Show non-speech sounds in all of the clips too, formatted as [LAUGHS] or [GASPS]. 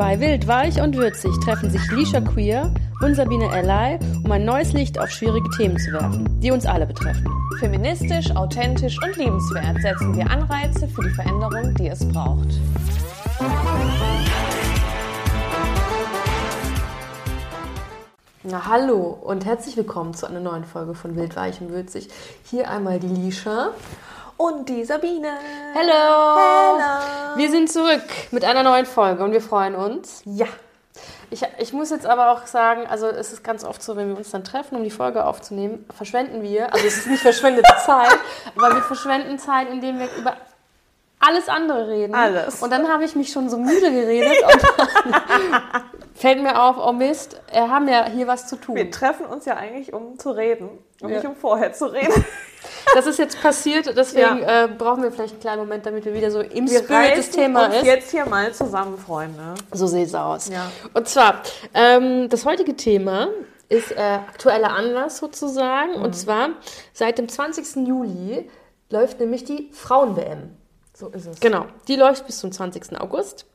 Bei Wild, Weich und Würzig treffen sich Lisha Queer und Sabine Ellay, um ein neues Licht auf schwierige Themen zu werfen, die uns alle betreffen. Feministisch, authentisch und liebenswert setzen wir Anreize für die Veränderung, die es braucht. Na, hallo und herzlich willkommen zu einer neuen Folge von Wild, Weich und Würzig. Hier einmal die Lisha. Und die Sabine. Hello! Hello. Wir sind zurück mit einer neuen Folge und wir freuen uns. Ja. Ich, ich muss jetzt aber auch sagen, also es ist ganz oft so, wenn wir uns dann treffen, um die Folge aufzunehmen, verschwenden wir, also es ist nicht verschwendete [LAUGHS] Zeit, aber wir verschwenden Zeit, indem wir über alles andere reden. Alles. Und dann habe ich mich schon so müde geredet dann [LAUGHS] [LAUGHS] fällt mir auf, oh Mist, wir haben ja hier was zu tun. Wir treffen uns ja eigentlich, um zu reden und Ja. nicht um vorher zu reden. [LAUGHS] Das ist jetzt passiert, deswegen äh, brauchen wir vielleicht einen kleinen Moment, damit wir wieder so im Wir Spirit des Themas uns ist. jetzt hier mal zusammen, Freunde. So sieht es aus. Ja. Und zwar, ähm, das heutige Thema ist äh, aktueller Anlass sozusagen. Mhm. Und zwar, seit dem 20. Juli läuft nämlich die Frauen-WM. So ist es. Genau, die läuft bis zum 20. August.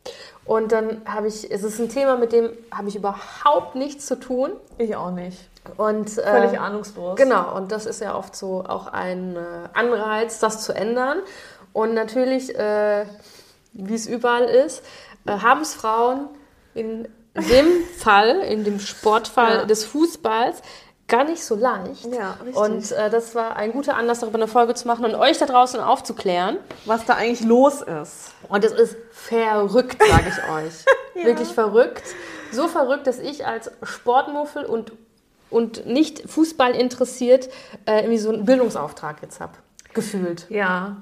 Und dann habe ich, es ist ein Thema, mit dem habe ich überhaupt nichts zu tun. Ich auch nicht. Und, äh, Völlig ahnungslos. Genau, und das ist ja oft so auch ein äh, Anreiz, das zu ändern. Und natürlich, äh, wie es überall ist, äh, haben es Frauen in dem [LAUGHS] Fall, in dem Sportfall Ja. des Fußballs, gar nicht so leicht. Ja, richtig. Und äh, das war ein guter Anlass, darüber eine Folge zu machen und euch da draußen aufzuklären. Was da eigentlich los ist. Und es ist verrückt, sage ich euch. [LAUGHS] Wirklich verrückt. So verrückt, dass ich als Sportmuffel und, und nicht Fußball interessiert äh, irgendwie so einen Bildungsauftrag jetzt habe. Gefühlt. Ja.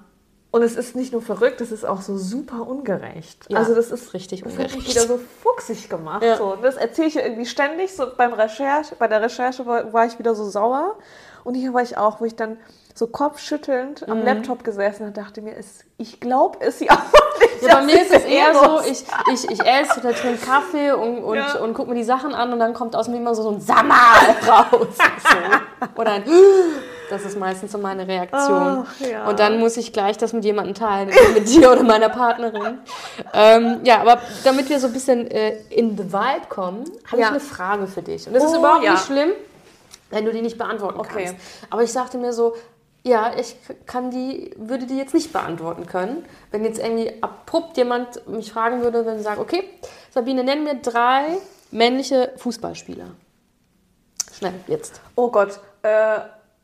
Und es ist nicht nur verrückt, es ist auch so super ungerecht. Ja, also das ist richtig ungerecht. wieder so fuchsig gemacht. Ja. So. Das erzähle ich irgendwie ständig. So beim Recherche, bei der Recherche war, war ich wieder so sauer. Und hier war ich auch, wo ich dann so kopfschüttelnd Mhm. am Laptop gesessen und dachte mir, es, ich glaube es ja [LAUGHS] nicht. Ja, bei mir ist es eher so, ich, ich, ich esse oder trinke Kaffee und, und, Ja. und gucke mir die Sachen an und dann kommt aus mir immer so, so ein Sammer [LAUGHS] raus. So. Oder ein Das ist meistens so meine Reaktion. Ach, ja. Und dann muss ich gleich das mit jemandem teilen, mit [LAUGHS] dir oder meiner Partnerin. ähm, ja, aber damit wir so ein bisschen äh, in the vibe kommen, habe Ja. ich eine Frage für dich. Und das ist Oh, überhaupt ja. nicht schlimm, wenn du die nicht beantworten Okay. kannst. Aber ich sagte mir so, ja, ich kann die, würde die jetzt nicht beantworten können. Wenn jetzt irgendwie abrupt jemand mich fragen würde, wenn sie sagt, okay, Sabine, nenn mir drei männliche Fußballspieler. Schnell, jetzt. Oh Gott, äh,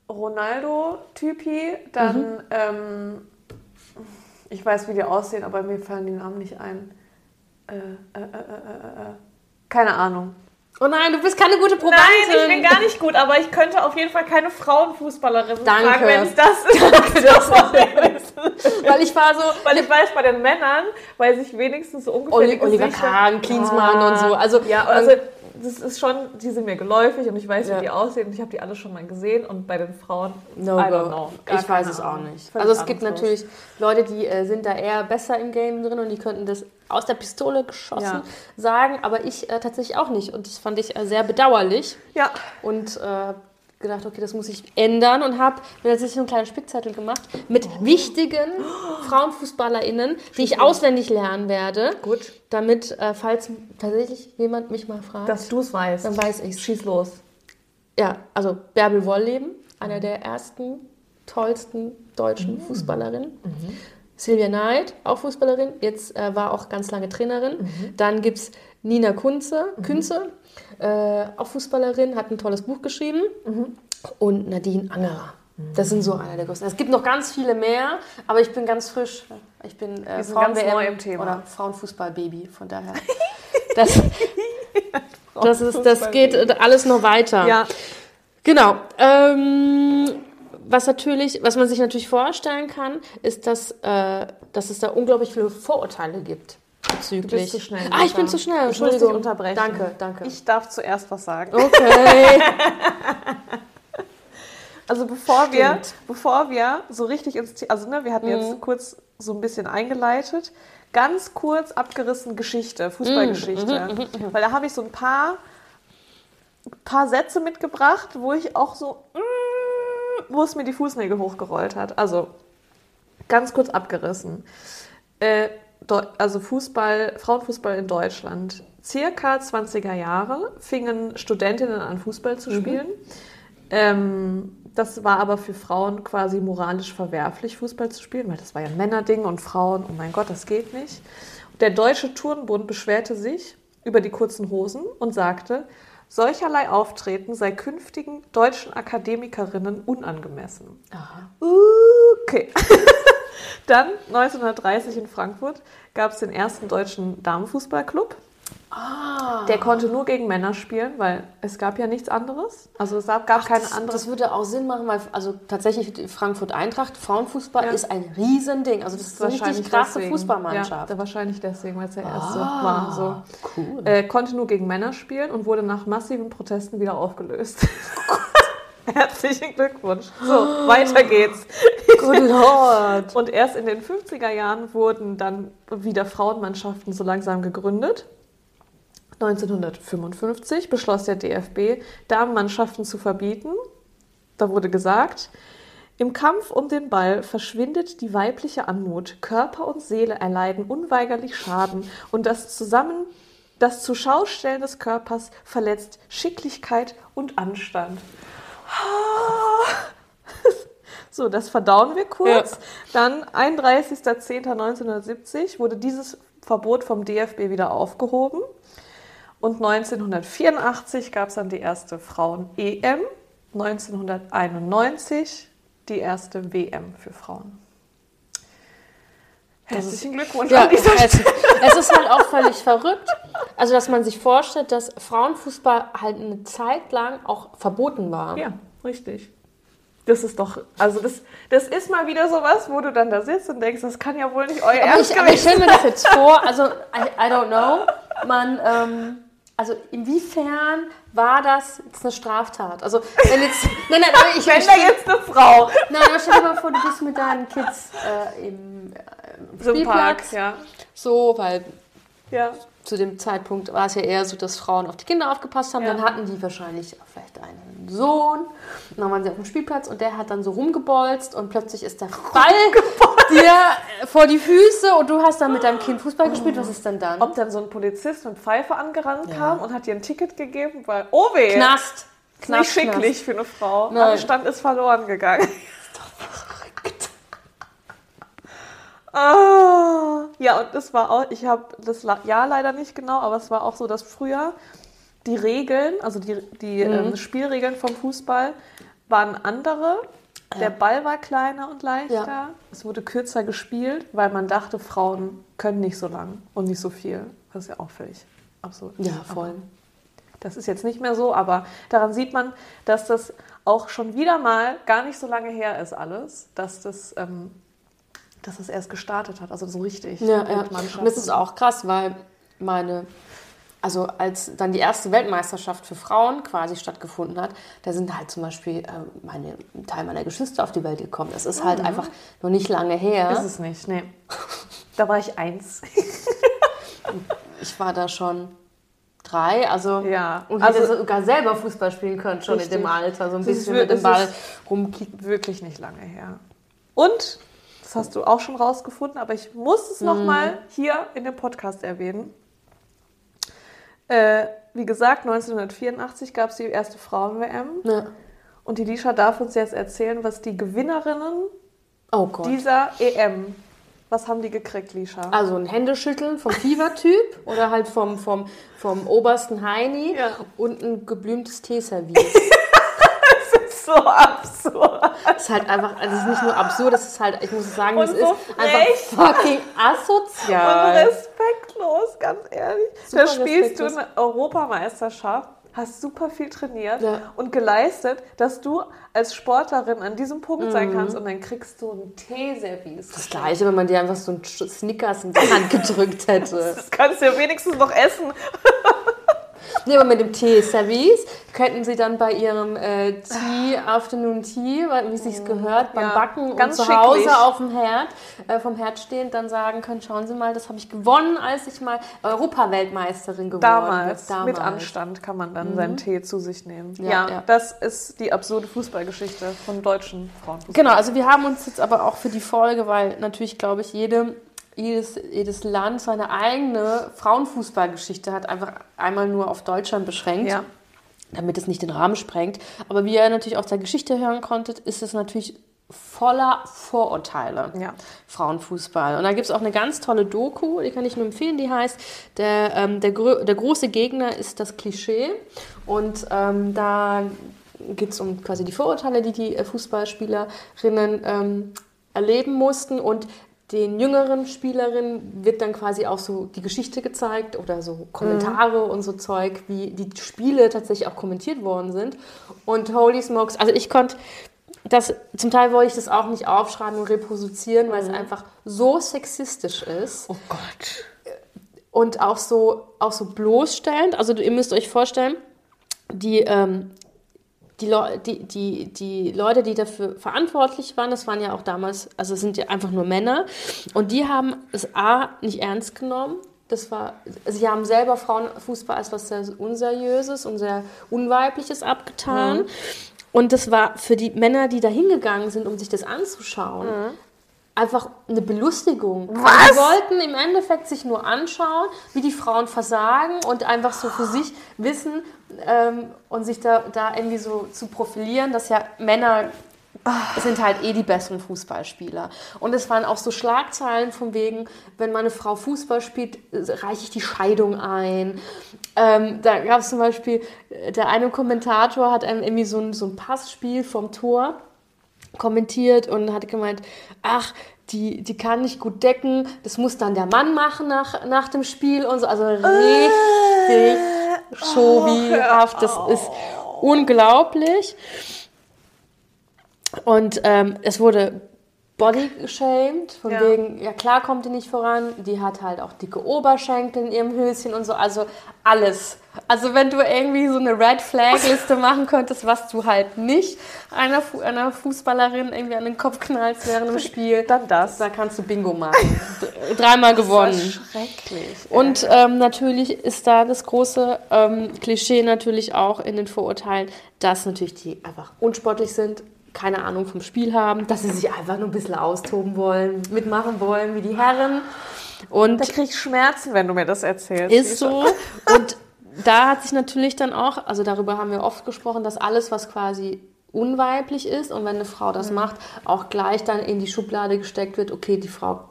Ronaldo-Typi, dann, Mhm. ähm, ich weiß, wie die aussehen, aber mir fallen die Namen nicht ein. Äh, äh, äh, äh, äh, äh. Keine Ahnung. Oh nein, du bist keine gute Probandin. Nein, ich bin gar nicht gut, aber ich könnte auf jeden Fall keine Frauenfußballerin Danke. fragen, wenn es das [LAUGHS] ist. Weil ich war so, Weil ich weiß, bei den Männern weiß ich wenigstens so ungefähr Oli- Oliver. Kahn, Klinsmann und so. Also, ja, also das ist schon, die sind mir geläufig und ich weiß, Ja. wie die aussehen und ich habe die alle schon mal gesehen und bei den Frauen, No I don't know. Ich weiß es auch nicht. Also es gibt natürlich Leute, die äh, sind da eher besser im Game drin und die könnten das aus der Pistole geschossen Ja. sagen, aber ich äh, tatsächlich auch nicht. Und das fand ich äh, sehr bedauerlich. Ja, Und äh, gedacht, okay, das muss ich ändern und habe mir tatsächlich so einen kleinen Spickzettel gemacht mit Oh. wichtigen [GASPS] FrauenfußballerInnen, die ich auswendig lernen werde. Gut. Damit, äh, falls tatsächlich jemand mich mal fragt, dass du es weißt. dann weiß ich's. Schieß los. Ja, also Bärbel Wohlleben, einer der ersten, tollsten Mhm. deutschen Fußballerinnen. Silvia Neid, auch Fußballerin, jetzt äh, war auch ganz lange Trainerin. Mhm. Dann gibt es Nina Kunze, Künze, äh, auch Fußballerin, hat ein tolles Buch geschrieben. Mhm. Und Nadine Angerer. Das sind so einer der größten. Es gibt noch ganz viele mehr, aber ich bin ganz frisch. Ich bin äh, Thema. Oder Frauenfußball-Baby, von daher. [LAUGHS] Das, [LAUGHS] das, ist, das geht alles noch weiter. Ja, Genau. Ähm, was natürlich, was man sich natürlich vorstellen kann, ist, dass, äh, dass es da unglaublich viele Vorurteile gibt. Bezüglich. du bist zu schnell. Ah, ich bin zu schnell. Ich muss dich Entschuldigung. unterbrechen. Danke, danke. Ich darf zuerst was sagen. okay. [LAUGHS] Also bevor wir, Stimmt. bevor wir so richtig ins Thema, also ne, wir hatten jetzt kurz so ein bisschen eingeleitet, ganz kurz abgerissen Geschichte, Fußballgeschichte, weil da habe ich so ein paar, paar Sätze mitgebracht, wo ich auch so, mm, wo es mir die Fußnägel hochgerollt hat. Also ganz kurz abgerissen. Äh, also Fußball, Frauenfußball in Deutschland. Circa 20er Jahre fingen Studentinnen an, Fußball zu spielen. Ähm, das war aber für Frauen quasi moralisch verwerflich, Fußball zu spielen, weil das war ja ein Männerding und Frauen, oh mein Gott, das geht nicht. Der Deutsche Turnbund beschwerte sich über die kurzen Hosen und sagte, solcherlei Auftreten sei künftigen deutschen Akademikerinnen unangemessen. Okay. [LAUGHS] Dann 1930 in Frankfurt gab es den ersten deutschen Damenfußballclub. Ah. Der konnte nur gegen Männer spielen, weil es gab ja nichts anderes. Also es gab gab keine das, andere. das würde auch Sinn machen, weil also tatsächlich Frankfurt Eintracht, Frauenfußball Ja. ist ein Riesending. Also das ist eine richtig krasse deswegen. Fußballmannschaft. Ja, wahrscheinlich deswegen, weil es der erste Ah, war. So. Cool. Äh, konnte nur gegen Männer spielen und wurde nach massiven Protesten wieder aufgelöst. [LAUGHS] [LAUGHS] Herzlichen Glückwunsch. So, weiter geht's. [GASPS] Good Lord. Und erst in den 50er Jahren wurden dann wieder Frauenmannschaften so langsam gegründet. 1955 beschloss der DFB, Damenmannschaften zu verbieten. Da wurde gesagt, im Kampf um den Ball verschwindet die weibliche Anmut, Körper und Seele erleiden unweigerlich Schaden und das Zusammen das Zuschaustellen des Körpers verletzt Schicklichkeit und Anstand. [LAUGHS] So, das verdauen wir kurz. Dann 31.10.1970 wurde dieses Verbot vom DFB wieder aufgehoben. Und 1984 gab es dann die erste Frauen-EM. 1991 die erste WM für Frauen. Herzlichen Glückwunsch Ja, [LAUGHS] an dieser es, es ist halt auch völlig verrückt. Also, dass man sich vorstellt, dass Frauenfußball halt eine Zeit lang auch verboten war. Ja, richtig. Das ist doch, also das, das ist mal wieder sowas, wo du dann da sitzt und denkst, das kann ja wohl nicht euer Ernst ich, aber ich stelle mir das jetzt vor, also I, I don't know, man, ähm, also inwiefern war das jetzt eine Straftat? Also wenn jetzt, [LAUGHS] nein, nein, ich, Wenn da jetzt eine Frau nein, aber stell dir mal vor, du bist mit deinen Kids äh, im, äh, so im Park, Spielplatz, ja. so, weil ja. zu dem Zeitpunkt war es ja eher so, dass Frauen auf die Kinder aufgepasst haben. Ja. Dann hatten die wahrscheinlich auch vielleicht einen Sohn. Und dann waren sie auf dem Spielplatz und der hat dann so rumgebolzt und plötzlich ist der Ball [LAUGHS] dir äh, vor die Füße und du hast dann mit deinem Kind Fußball gespielt. Was ist denn dann? Ob dann so ein Polizist mit Pfeife angerannt Ja. kam und hat dir ein Ticket gegeben, weil, oh weh, Knast. ist nicht Knast, schicklich für eine Frau. Nein. Anstand ist verloren gegangen. [LAUGHS] Ah, ja, und das war auch, ich habe das Jahr leider nicht genau, aber es war auch so, dass früher die Regeln, also die, die Mhm. ähm, Spielregeln vom Fußball waren andere. Der Ball war kleiner und leichter. Ja. Es wurde kürzer gespielt, weil man dachte, Frauen können nicht so lang und nicht so viel. Das ist ja auch völlig absurd. Ja, voll. Das ist jetzt nicht mehr so, aber daran sieht man, dass das auch schon wieder mal gar nicht so lange her ist alles, dass das, ähm, dass das erst gestartet hat, also so richtig. Ja, ja. Und das ist auch krass, weil meine, also als dann die erste Weltmeisterschaft für Frauen quasi stattgefunden hat, da sind halt zum Beispiel äh, meine, ein Teil meiner Geschwister auf die Welt gekommen. Das ist halt einfach noch nicht lange her. Ist es nicht, nee. Da war ich eins. [LAUGHS] Ich war da schon drei, also Ja, und also- hätte sogar selber Fußball spielen können, schon Richtig. in dem Alter, so ein Das bisschen mit dem das Ball ist- rumkicken. Wirklich nicht lange her. Und, das hast du auch schon rausgefunden, aber ich muss es noch mal hier in dem Podcast erwähnen. Äh, wie gesagt, 1984 gab es die erste Frauen-WM. Ja. Und die Lisha darf uns jetzt erzählen, was die Gewinnerinnen Oh dieser EM, was haben die gekriegt, Lisha? Also ein Händeschütteln vom Fiebertyp oder halt vom, vom, vom obersten Heini Ja. und ein geblümtes Teeservice. Das ist so absurd. Das ist halt einfach, also es ist nicht nur absurd, es ist halt, ich muss sagen, Und es so ist einfach fucking Und asozial. respektlos, ganz ehrlich. Super da spielst du respektlos. eine Europameisterschaft, hast super viel trainiert Ja. und geleistet, dass du als Sportlerin an diesem Punkt Mhm. sein kannst und dann kriegst du ein Teeservice. Das gleiche, wenn man dir einfach so einen Snickers in die Hand gedrückt [LAUGHS] hätte. Das kannst du ja wenigstens noch essen. Nee, aber mit dem Teeservice könnten sie dann bei ihrem äh, Tea, Afternoon Tea, wie es sich gehört, beim Ja, Backen ganz und zu Hause schicklich. auf dem Herd, äh, vom Herd stehend, dann sagen können, schauen Sie mal, das habe ich gewonnen, als ich mal Europaweltmeisterin geworden Damals, bin. mit Anstand kann man dann seinen Tee zu sich nehmen. Ja, Ja, ja. das ist die absurde Fußballgeschichte von deutschen Frauenfußball. Genau, also wir haben uns jetzt aber auch für die Folge, weil natürlich, glaube ich, jede, jedes, jedes Land seine eigene Frauenfußballgeschichte hat, einfach einmal nur auf Deutschland beschränkt. Ja. Damit es nicht den Rahmen sprengt. Aber wie ihr natürlich aus der Geschichte hören konntet, ist es natürlich voller Vorurteile. Ja. Frauenfußball. Und da gibt es auch eine ganz tolle Doku, die kann ich nur empfehlen, die heißt Der, ähm, der, der große Gegner ist das Klischee. Und ähm, da geht es um quasi die Vorurteile, die die äh, Fußballspielerinnen ähm, erleben mussten. Und den jüngeren Spielerinnen wird dann quasi auch so die Geschichte gezeigt oder so Kommentare und so Zeug, wie die Spiele tatsächlich auch kommentiert worden sind. Und holy smokes, also ich konnte das, zum Teil wollte ich das auch nicht aufschreiben und reproduzieren, weil es einfach so sexistisch ist Oh Gott. und auch so, auch so bloßstellend. Also ihr müsst euch vorstellen, die, ähm, die, Leu die, die, die Leute, die dafür verantwortlich waren, das waren ja auch damals, also es sind ja einfach nur Männer, und die haben es A nicht ernst genommen. Das war, sie haben selber Frauenfußball als was sehr Unseriöses und sehr Unweibliches abgetan. Und das war für die Männer, die da hingegangen sind, um sich das anzuschauen, einfach eine Belustigung. Also Was? Die wollten im Endeffekt sich nur anschauen, wie die Frauen versagen und einfach so für sich wissen ähm, und sich da, da irgendwie so zu profilieren, dass ja Männer sind halt eh die besseren Fußballspieler. Und es waren auch so Schlagzeilen von wegen, wenn meine Frau Fußball spielt, reiche ich die Scheidung ein. Ähm, da gab es zum Beispiel, äh, der eine Kommentator hat einem irgendwie so ein, so ein Passspiel vom Tor kommentiert und hat gemeint, ach, die, die kann nicht gut decken, das muss dann der Mann machen nach, nach dem Spiel und so. Also richtig showiehaft, das ist unglaublich. Und ähm, es wurde body geshamed, von Ja. wegen, ja klar kommt die nicht voran, die hat halt auch dicke Oberschenkel in ihrem Höschen und so, also alles. Also wenn du irgendwie so eine Red Flag Liste machen könntest, was du halt nicht einer, Fu einer Fußballerin irgendwie an den Kopf knallst während dem [LAUGHS] Spiel, Dann das. da kannst du Bingo machen. Dreimal gewonnen. Das ist schrecklich. Und ähm, natürlich ist da das große ähm, Klischee natürlich auch in den Vorurteilen, dass natürlich die einfach unsportlich sind, keine Ahnung vom Spiel haben, dass sie sich einfach nur ein bisschen austoben wollen, mitmachen wollen wie die Herren. Und da krieg ich Schmerzen, wenn du mir das erzählst. ist so. [LAUGHS] Und da hat sich natürlich dann auch, also darüber haben wir oft gesprochen, dass alles, was quasi unweiblich ist und wenn eine Frau das macht, auch gleich dann in die Schublade gesteckt wird, okay, die Frau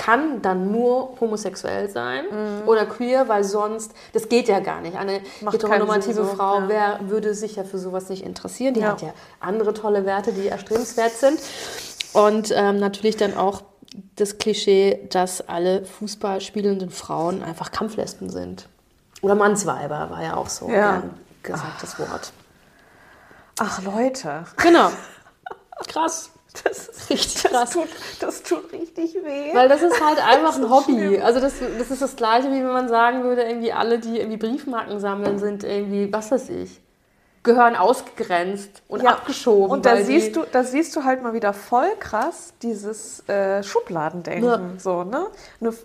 kann dann nur homosexuell sein oder queer, weil sonst, das geht ja gar nicht. Eine Macht heteronormative Frau ja. wär, würde sich ja für sowas nicht interessieren. Die Ja. hat ja andere tolle Werte, die erstrebenswert sind. Und ähm, natürlich dann auch das Klischee, dass alle Fußball spielenden Frauen einfach Kampflesben sind. Oder Mannsweiber war ja auch so Ja. gern gesagtes Wort. Ach Leute, Genau. Krass. Das ist [LAUGHS] Richtig das krass. tut, das tut richtig weh. Weil das ist halt einfach ein Hobby. schlimm. Also das, das ist das Gleiche, wie wenn man sagen würde, irgendwie alle, die irgendwie Briefmarken sammeln, sind irgendwie, was weiß ich, gehören ausgegrenzt und Ja. abgeschoben. Und da siehst, du, da siehst du halt mal wieder voll krass dieses äh, Schubladendenken. Ja. So, ne?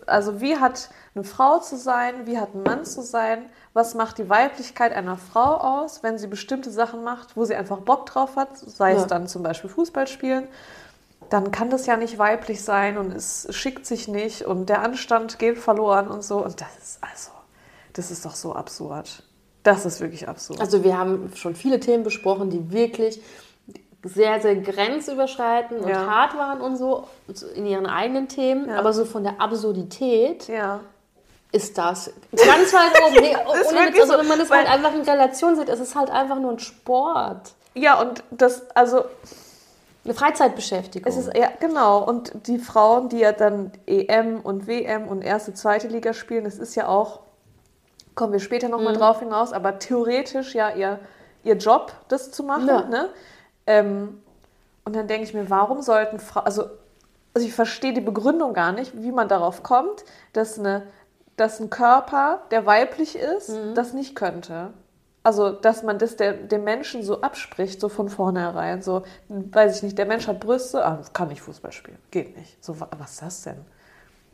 Also wie hat eine Frau zu sein, wie hat ein Mann zu sein, was macht die Weiblichkeit einer Frau aus, wenn sie bestimmte Sachen macht, wo sie einfach Bock drauf hat, sei Ja. es dann zum Beispiel Fußball spielen, dann kann das ja nicht weiblich sein und es schickt sich nicht und der Anstand geht verloren und so. Und das ist also, das ist doch so absurd. Das ist wirklich absurd. Also wir haben schon viele Themen besprochen, die wirklich sehr, sehr grenzüberschreitend und Ja. hart waren und so in ihren eigenen Themen. Ja. Aber so von der Absurdität ja. Ist das ganz weit oben. Nee, [LAUGHS] ohne Witz, also so, wenn man das halt einfach in Relation sieht, es ist halt einfach nur ein Sport. Ja, und das, also Eine Freizeitbeschäftigung. Es ist ja genau und die Frauen, die ja dann EM und WM und erste, zweite Liga spielen, das ist ja auch kommen wir später noch mal Mhm. drauf hinaus, aber theoretisch ja ihr ihr Job, das zu machen, Ja. ne? Ähm, und dann denke ich mir, warum sollten Frauen, also also ich verstehe die Begründung gar nicht, wie man darauf kommt, dass eine dass ein Körper, der weiblich ist, Mhm. das nicht könnte. Also, dass man das der, dem Menschen so abspricht, so von vornherein. So, weiß ich nicht, der Mensch hat Brüste, ah, kann nicht Fußball spielen. Geht nicht. So, wa- was ist das denn?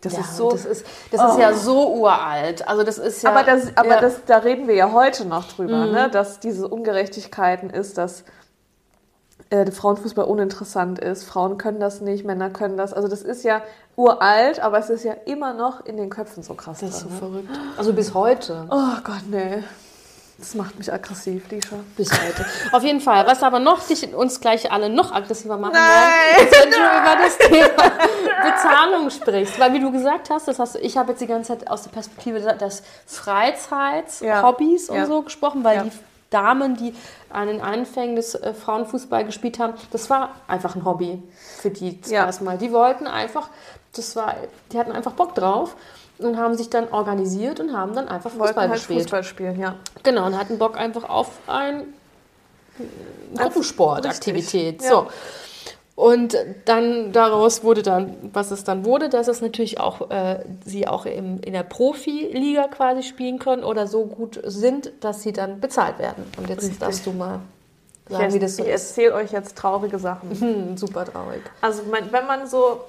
Das ja, ist so. das ist, das ist ja so uralt. Also das ist ja. aber das, aber ja. Mhm. das, da reden wir ja heute noch drüber, ne? dass diese Ungerechtigkeiten ist, dass äh, Frauenfußball uninteressant ist. Frauen können das nicht, Männer können das. Also das ist ja uralt, aber es ist ja immer noch in den Köpfen so krass. Das ist so drin, ne? verrückt. Also bis heute. Oh Gott, nee. Das macht mich aggressiv, Lisha. Bis heute. Auf jeden Fall. Was aber noch dich, uns gleich alle noch aggressiver machen Nein, wird, ist, wenn du über das Thema Bezahlung sprichst. Weil wie du gesagt hast, das hast du, ich habe jetzt die ganze Zeit aus der Perspektive des Freizeits, Ja. Hobbys und Ja. so gesprochen, weil Ja. die Damen, die an den Anfängen des äh, Frauenfußball gespielt haben, das war einfach ein Hobby für die Ja. erstmal. Die wollten einfach, das war, die hatten einfach Bock drauf und haben sich dann organisiert und haben dann einfach Wollten Fußball halt gespielt. Fußball spielen, ja. Genau, und hatten Bock einfach auf ein Gruppensportaktivität. Richtig, So. Und dann daraus wurde dann, was es dann wurde, dass es natürlich auch äh, sie auch im, in der Profiliga quasi spielen können oder so gut sind, dass sie dann bezahlt werden. Und jetzt Richtig. darfst du mal Ich, sagen, wie das so ich ist. erzähle euch jetzt traurige Sachen. Hm, [LAUGHS] super traurig. Also wenn man so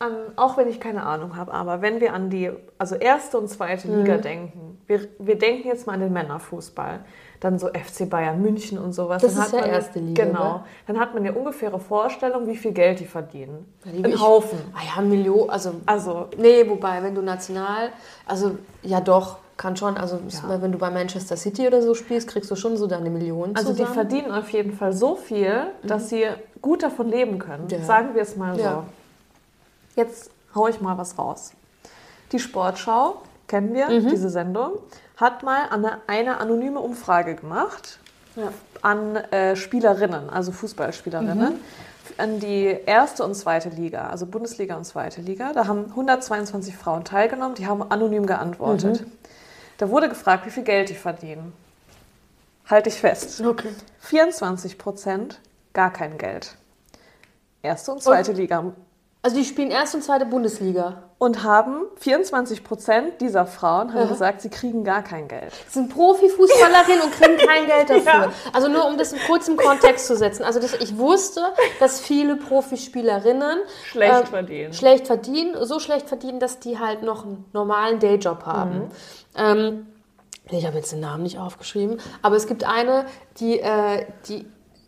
an, auch wenn ich keine Ahnung habe, aber wenn wir an die, also erste und zweite Mhm. Liga denken, wir, wir denken jetzt mal an den Männerfußball, dann so FC Bayern München und sowas. Das dann ist hat ja man erste Liga, Genau. ne? Dann hat man eine ungefähre Vorstellung, wie viel Geld die verdienen. Die- Ein ich- Haufen. Ah ja, Million, also Also Nee, wobei, wenn du national, also ja doch, kann schon, also Ja. wenn du bei Manchester City oder so spielst, kriegst du schon so deine Millionen Also die zusammen. verdienen auf jeden Fall so viel, dass sie gut davon leben können. Mhm. Ja. Sagen wir es mal so. Jetzt hau ich mal was raus. Die Sportschau, kennen wir, Mhm. diese Sendung, hat mal eine, eine anonyme Umfrage gemacht Ja. an äh, Spielerinnen, also Fußballspielerinnen, Mhm. an die erste und zweite Liga, also Bundesliga und zweite Liga. Da haben 122 Frauen teilgenommen, die haben anonym geantwortet. Mhm. Da wurde gefragt, wie viel Geld die verdienen. Halte ich fest. Okay. 24 Prozent gar kein Geld. Erste und zweite Liga. Also die spielen erste und zweite Bundesliga. Und haben 24 Prozent dieser Frauen haben Ja. gesagt, sie kriegen gar kein Geld. Sind Profifußballerinnen und kriegen kein Geld [LAUGHS] dafür. Ja. Also nur um das kurz im Kontext zu setzen. Also das, ich wusste, dass viele Profispielerinnen Schlecht ähm, verdienen. schlecht verdienen, so schlecht verdienen, dass die halt noch einen normalen Dayjob haben. Mhm. Ähm, ich habe jetzt den Namen nicht aufgeschrieben, aber es gibt eine, die, äh, die,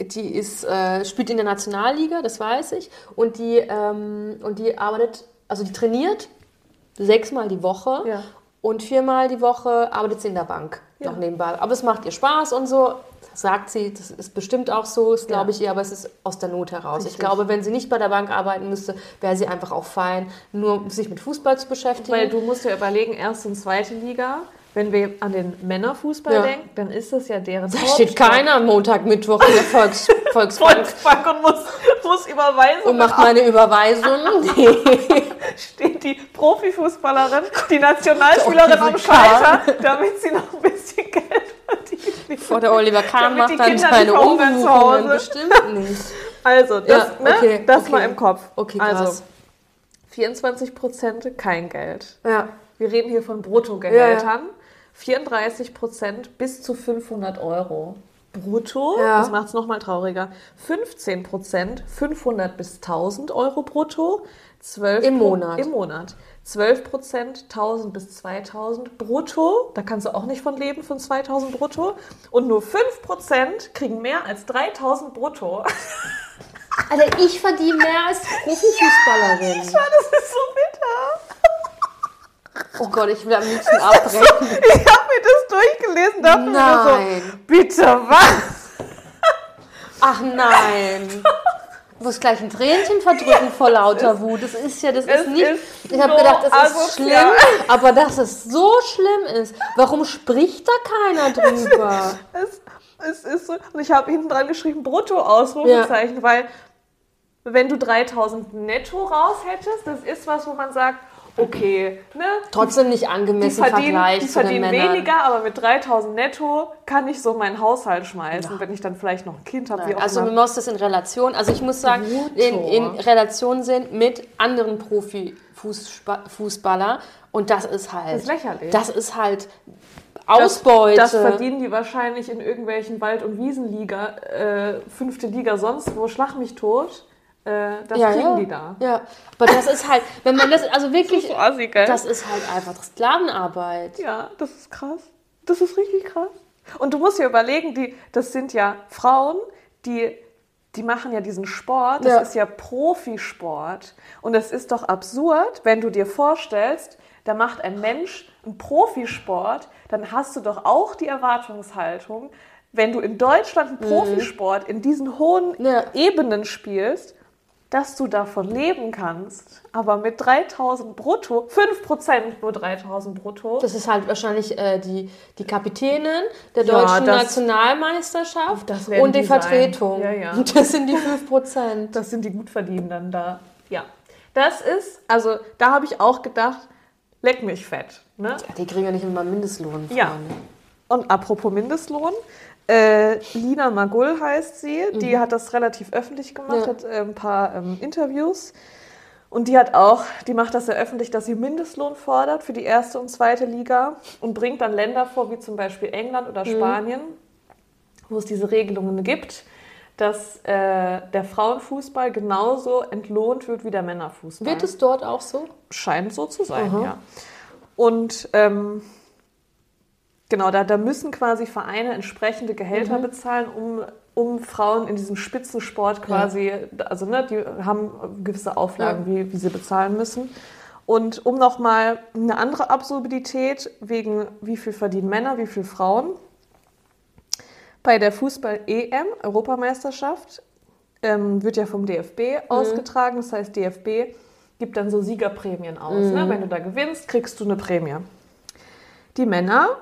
die ist, äh, spielt in der Nationalliga, das weiß ich, und die, ähm, und die arbeitet, also die trainiert sechsmal die Woche Ja. und viermal die Woche arbeitet sie in der Bank Ja. noch nebenbei. Aber es macht ihr Spaß und so, sagt sie, das ist bestimmt auch so, das glaube Ja. ich ihr, aber es ist aus der Not heraus. Ich Richtig. glaube, wenn sie nicht bei der Bank arbeiten müsste, wäre sie einfach auch fein, nur sich mit Fußball zu beschäftigen. Weil du musst dir überlegen, erste und zweite Liga, wenn wir an den Männerfußball Ja. denken, dann ist das ja deren da steht keiner am Montag, Mittwoch in der Volks [LAUGHS] Volksbank Volksbank und muss, muss überweisen. und macht meine Überweisung. [LAUGHS] steht die Profifußballerin, die Nationalspielerin am Schalter, damit sie noch ein bisschen Geld verdient. Vor der Oliver Kahn macht dann Kinder seine Umbuchungen. Bestimmt nicht. [LAUGHS] Also, das, Ja, ne, okay, das okay. mal im Kopf. Okay, krass. Also, 24 Prozent kein Geld. Ja. Wir reden hier von Bruttogehältern. 34 Prozent bis zu 500 Euro. Brutto, Ja. das macht es nochmal trauriger. 15 Prozent 500 bis 1000 Euro brutto. 12 Im Monat. Im Monat. 12 Prozent 1000 bis 2000 brutto. Da kannst du auch nicht von leben, von 2000 brutto. Und nur 5 Prozent kriegen mehr als 3000 brutto. Also ich verdiene mehr als Profifußballerin. Das ist so bitter. Oh Gott, ich will am liebsten [LAUGHS] abbrechen. [LAUGHS] Ich habe mir das durchgelesen. dachte mir Nein. So, bitte was? [LAUGHS] Ach nein. Du musst gleich ein Tränchen verdrücken vor lauter Wut. Das ist ja, das Es ist nicht. ist ich habe so gedacht, das ist schlimm, aber dass es so schlimm ist. Warum spricht da keiner drüber? Es, es ist so. Und ich habe hinten dran geschrieben, brutto Ausrufezeichen, weil wenn du 3000 netto raus hättest, das ist was, wo man sagt, okay, ne? Trotzdem nicht Die angemessen im verdienen, Vergleich die verdienen weniger, aber mit 3000 netto kann ich so meinen Haushalt schmeißen, wenn ich dann vielleicht noch ein Kind habe. Wie auch Also man muss das in Relation, also ich muss sagen, in, in Relation sind mit anderen Profifußballer und das ist halt, Das ist lächerlich. das ist halt Das- Ausbeute. Das verdienen die wahrscheinlich in irgendwelchen Wald- und Wiesenliga, äh, fünfte Liga sonst wo, schlag mich tot. Äh, das ja, kriegen ja. die da. Ja, aber das ist halt, wenn man das, also wirklich, So assi, gell? das ist halt einfach Sklavenarbeit. Ja, das ist krass. Das ist richtig krass. Und du musst dir überlegen, die, das sind ja Frauen, die die machen ja diesen Sport, das Ja. ist ja Profisport. Und es ist doch absurd, wenn du dir vorstellst, da macht ein Mensch einen Profisport, dann hast du doch auch die Erwartungshaltung, wenn du in Deutschland einen Profisport in diesen hohen Mhm. Ja. Ebenen spielst, dass du davon leben kannst. Aber mit 3000 brutto, 5% nur 3000 brutto. Das ist halt wahrscheinlich äh, die, die Kapitänin der Ja, deutschen das- Nationalmeisterschaft Das und die, die. Vertretung. Ja, ja. [LAUGHS] Das sind die 5%. Das sind die Gutverdienenden da. Ja. Das ist, also da habe ich auch gedacht, leck mich fett. Ne? Die kriegen ja nicht immer Mindestlohn. Ja. Und apropos Mindestlohn, äh, Lina Magul heißt sie, die hat das relativ öffentlich gemacht, Mhm. Ja. hat äh, ein paar ähm, Interviews. Und die hat auch, die macht das sehr öffentlich, dass sie Mindestlohn fordert für die erste und zweite Liga und bringt dann Länder vor, wie zum Beispiel England oder Mhm. Spanien, wo es diese Regelungen gibt, dass äh, der Frauenfußball genauso entlohnt wird wie der Männerfußball. Wird es dort auch so? Scheint so zu sein, Aha. ja. Und ähm, genau, da, da müssen quasi Vereine entsprechende Gehälter Mhm. bezahlen, um, um Frauen in diesem Spitzensport quasi, also ne, die haben gewisse Auflagen, wie, wie sie bezahlen müssen. Und um nochmal eine andere Absurdität wegen wie viel verdienen Männer, wie viel Frauen. Bei der Fußball-EM, Europameisterschaft, ähm, wird ja vom DFB ausgetragen. Das heißt, DFB gibt dann so Siegerprämien aus. Ne? Wenn du da gewinnst, kriegst du eine Prämie. Die Männer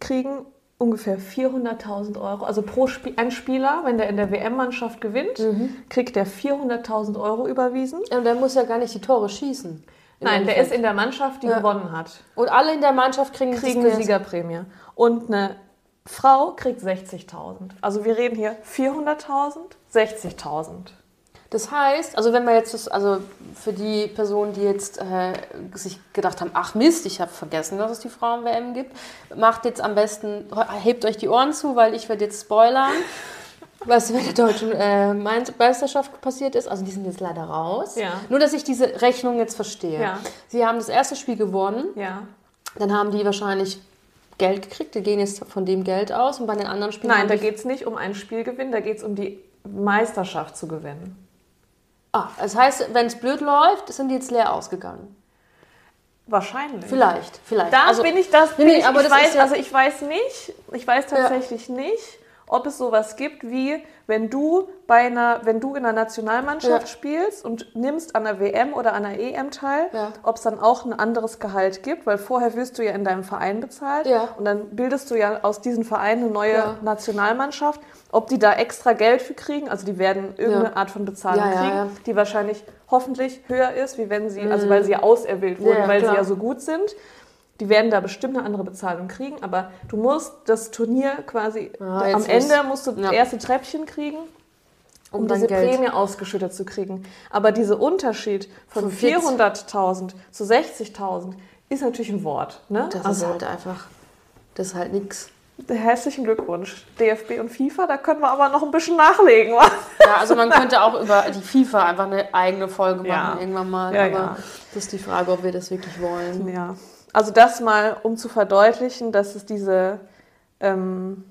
kriegen ungefähr 400.000 Euro. Also pro Spiel, ein Spieler, wenn der in der WM-Mannschaft gewinnt, kriegt der 400.000 Euro überwiesen. Ja, der muss ja gar nicht die Tore schießen. Nein, der ist in der Mannschaft, die Ja. gewonnen hat. Und alle in der Mannschaft kriegen, kriegen eine. Siegerprämie. Und eine Frau kriegt 60.000. Also wir reden hier 400.000, 60.000. Das heißt, also wenn wir jetzt, das, also für die Personen, die jetzt äh, sich gedacht haben, ach Mist, ich habe vergessen, dass es die Frauen-WM gibt, macht jetzt am besten, hebt euch die Ohren zu, weil ich werde jetzt spoilern, was mit der deutschen äh, Meisterschaft passiert ist. Also die sind jetzt leider raus. Ja. Nur, dass ich diese Rechnung jetzt verstehe. Ja. Sie haben das erste Spiel gewonnen, Ja. dann haben die wahrscheinlich Geld gekriegt, die gehen jetzt von dem Geld aus und bei den anderen Spielen Nein, da geht es nicht um einen Spielgewinn, da geht es um die Meisterschaft zu gewinnen. Ah, das heißt, wenn es blöd läuft, sind die jetzt leer ausgegangen. Wahrscheinlich. Vielleicht, vielleicht. Da also, bin ich das. Nee, Bin nee, ich, aber ich das weiß, ja- also ich weiß nicht, ich weiß tatsächlich nicht, ob es sowas gibt wie, wenn du bei einer, wenn du in einer Nationalmannschaft Ja. spielst und nimmst an der WM oder an der EM teil, Ja. ob es dann auch ein anderes Gehalt gibt, weil vorher wirst du ja in deinem Verein bezahlt Ja. und dann bildest du ja aus diesem Verein eine neue. Nationalmannschaft. Ob die da extra Geld für kriegen, also die werden irgendeine. Art von Bezahlung kriegen, die wahrscheinlich hoffentlich höher ist, wie wenn sie, also weil sie ja auserwählt wurden, Mhm. Weil klar. sie ja so gut sind. Die werden da bestimmt eine andere Bezahlung kriegen, aber du musst das Turnier quasi, Ah, am Ende muss- musst du ja. das erste Treppchen kriegen, um, Um diese Geld. Prämie ausgeschüttet zu kriegen. Aber dieser Unterschied von Von 40 400.000 zu 60.000 ist natürlich ein Wort. Ne? Das also, ist halt einfach, das ist halt nix. herzlichen Glückwunsch, DFB und FIFA, da können wir aber noch ein bisschen nachlegen. wa? Ja, also man könnte auch über die FIFA einfach eine eigene Folge machen Ja. irgendwann mal. Ja, aber ja. das ist die Frage, ob wir das wirklich wollen. Ja, also das mal, um zu verdeutlichen, dass es diese, ähm,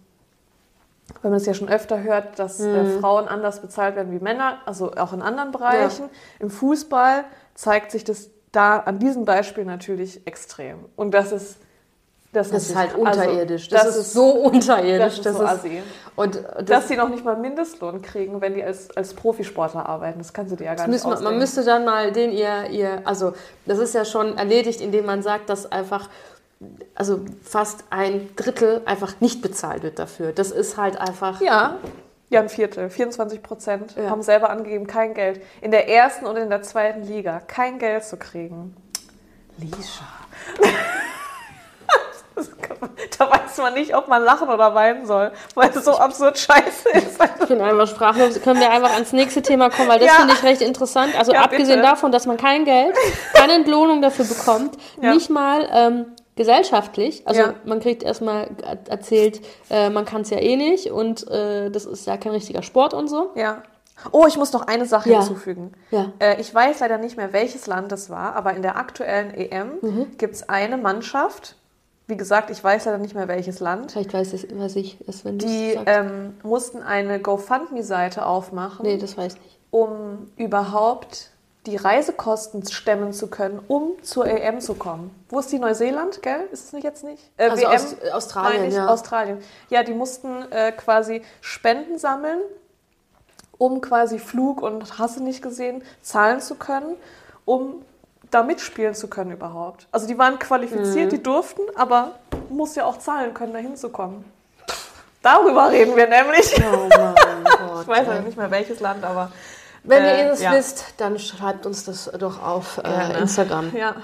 wenn man es ja schon öfter hört, dass äh, Mhm. Frauen anders bezahlt werden wie Männer, also auch in anderen Bereichen. Im Fußball zeigt sich das da an diesem Beispiel natürlich extrem. Und das ist das, Das ist halt also, unterirdisch. das, das ist so [LAUGHS] unterirdisch. das ist so assi. und das, Dass sie noch nicht mal Mindestlohn kriegen, wenn die als, als Profisportler arbeiten, das kannst du dir ja gar nicht man ausdenken. müsste dann mal den ihr, ihr, also das ist ja schon erledigt, indem man sagt, dass einfach, also fast ein Drittel einfach nicht bezahlt wird dafür. Das ist halt einfach. Ja, ja, ein Viertel, 24 Prozent Ja. haben selber angegeben, kein Geld. In der ersten und in der zweiten Liga kein Geld zu kriegen. Lisha. [LAUGHS] [LAUGHS] Da weiß man nicht, ob man lachen oder weinen soll, weil es so absurd scheiße ist. Ich bin einfach sprachlos. Können wir einfach ans nächste Thema kommen, weil das Ja. finde ich recht interessant. Also Ja, abgesehen bitte. davon, dass man kein Geld, keine Entlohnung dafür bekommt, [LAUGHS] Ja. nicht mal ähm, gesellschaftlich. Also man kriegt erstmal erzählt, äh, man kann es ja eh nicht und äh, das ist ja kein richtiger Sport und so. Ja. Oh, ich muss noch eine Sache Ja. hinzufügen. Ja. Äh, ich weiß leider nicht mehr, welches Land es war, aber in der aktuellen EM Mhm. gibt es eine Mannschaft, wie gesagt, ich weiß leider nicht mehr welches Land. Vielleicht weiß, es, weiß ich es, wenn Die ähm, mussten eine GoFundMe-Seite aufmachen, nee, das weiß ich nicht. um überhaupt die Reisekosten stemmen zu können, um zur EM zu kommen. Wo ist die Neuseeland, gell? Ist es nicht jetzt nicht? Äh, Also Aus- Australien, meine ich, ja. Australien. Ja, die mussten äh, quasi Spenden sammeln, um quasi Flug und hast du nicht gesehen, zahlen zu können, um da mitspielen zu können überhaupt. Also die waren qualifiziert, Mhm. die durften, aber muss ja auch zahlen können, da hinzukommen. Darüber reden wir nämlich. Oh [LAUGHS] Gott. Ich weiß ja nicht mehr welches Land, aber Wenn Äh, ihr es ja. wisst, dann schreibt uns das doch auf äh. Instagram. ja,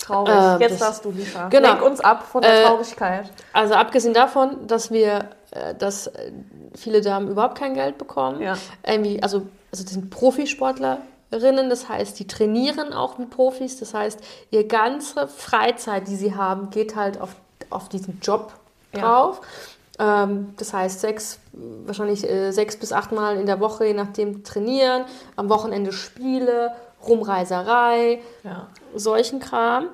traurig. Ähm, Jetzt darfst du, Lisa. Genau. Lenk uns ab von der Äh, Traurigkeit. Also abgesehen davon, dass wir, äh, dass äh, viele Damen überhaupt kein Geld bekommen. Ja. Irgendwie, also, also das sind Profisportlerinnen, das heißt, die trainieren auch wie Profis. Das heißt, ihre ganze Freizeit, die sie haben, geht halt auf, auf diesen Job Ja. drauf. Ähm, das heißt, sechs, wahrscheinlich äh, sechs bis acht Mal in der Woche, je nachdem, trainieren, am Wochenende Spiele, Rumreiserei, Ja. solchen Kram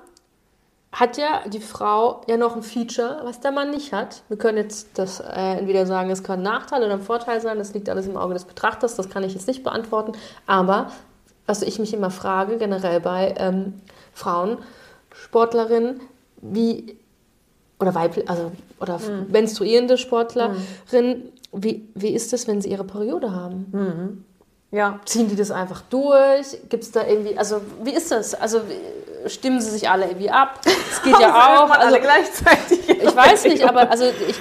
hat ja die Frau ja noch ein Feature, was der Mann nicht hat. Wir können jetzt das äh, entweder sagen, es kann ein Nachteil oder ein Vorteil sein, das liegt alles im Auge des Betrachters, das kann ich jetzt nicht beantworten. Aber was ich mich immer frage, generell bei ähm, Frauen, Sportlerinnen, wie oder weiblich, also oder menstruierende Sportlerinnen, wie, wie ist es, wenn sie ihre Periode haben? Ja. Ziehen die das einfach durch? Gibt es da irgendwie, also wie ist das? Also stimmen sie sich alle irgendwie ab? [LAUGHS] Es geht ja auch. Also, alle gleichzeitig. ich weiß nicht, aber also ich,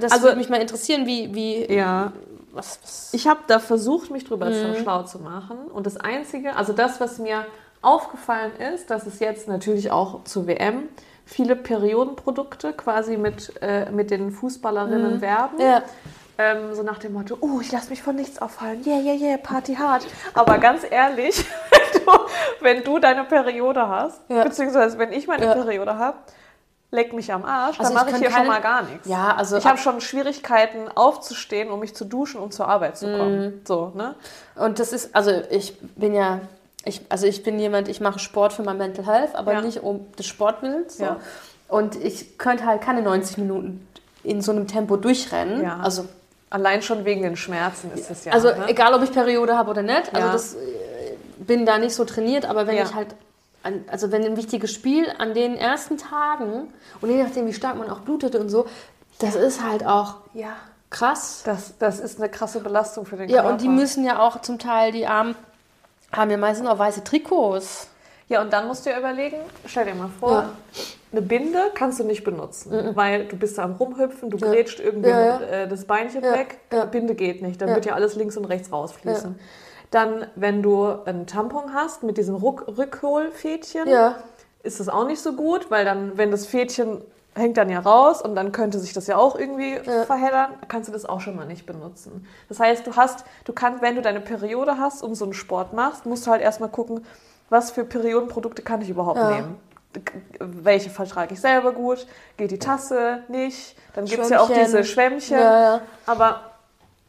das Also- würde mich mal interessieren, wie, wie Ja. Was, was Ich habe da versucht, mich drüber Mhm. schlau zu machen. Und das Einzige, also das, was mir aufgefallen ist, dass es jetzt natürlich auch zur WM viele Periodenprodukte quasi mit, äh, mit den Fußballerinnen werben. Mhm. Ja. Ähm, so nach dem Motto, oh, ich lasse mich von nichts auffallen. Yeah, yeah, yeah, Party hard. Aber ganz ehrlich, [LAUGHS] wenn du, wenn du deine Periode hast, Ja. beziehungsweise wenn ich meine Ja. Periode habe, leck mich am Arsch, Also dann mache ich hier schon keine- mal gar nichts. Ja, also Ich habe schon Schwierigkeiten aufzustehen, um mich zu duschen und zur Arbeit zu kommen. Mhm. So, ne? Und das ist, also ich bin ja, ich, also ich bin jemand, ich mache Sport für mein Mental Health, aber Ja. nicht um des Sportwillens. So. Ja. Und ich könnte halt keine 90 Minuten in so einem Tempo durchrennen. Ja. Also, Allein schon wegen den Schmerzen ist es ja. also ne? egal, ob ich Periode habe oder nicht. Also das äh, bin da nicht so trainiert, aber wenn ich halt, also wenn ein wichtiges Spiel an den ersten Tagen und je nachdem, wie stark man auch blutet und so, das ist halt auch ja, krass. das, das ist eine krasse Belastung für den Ja, Körper. und die müssen ja auch zum Teil, die Armen haben ja meistens auch weiße Trikots. Ja, und dann musst du dir überlegen, stell dir mal vor, Ja. eine Binde kannst du nicht benutzen, weil du bist da am Rumhüpfen, du grätscht irgendwie Ja, ja. äh, das Beinchen Ja, weg, ja. Binde geht nicht, dann Ja. wird ja alles links und rechts rausfließen. Dann, wenn du einen Tampon hast mit diesem Ruck Rückholfädchen, Ja. ist das auch nicht so gut, weil dann, wenn das Fädchen hängt dann ja raus und dann könnte sich das ja auch irgendwie Ja. verheddern, kannst du das auch schon mal nicht benutzen. Das heißt, du hast, du kannst, wenn du deine Periode hast und so einen Sport machst, musst du halt erstmal gucken, was für Periodenprodukte kann ich überhaupt Ja. nehmen. Welche vertrage ich selber gut? Geht die Tasse nicht? Dann gibt es ja auch diese Schwämmchen. Ja. Aber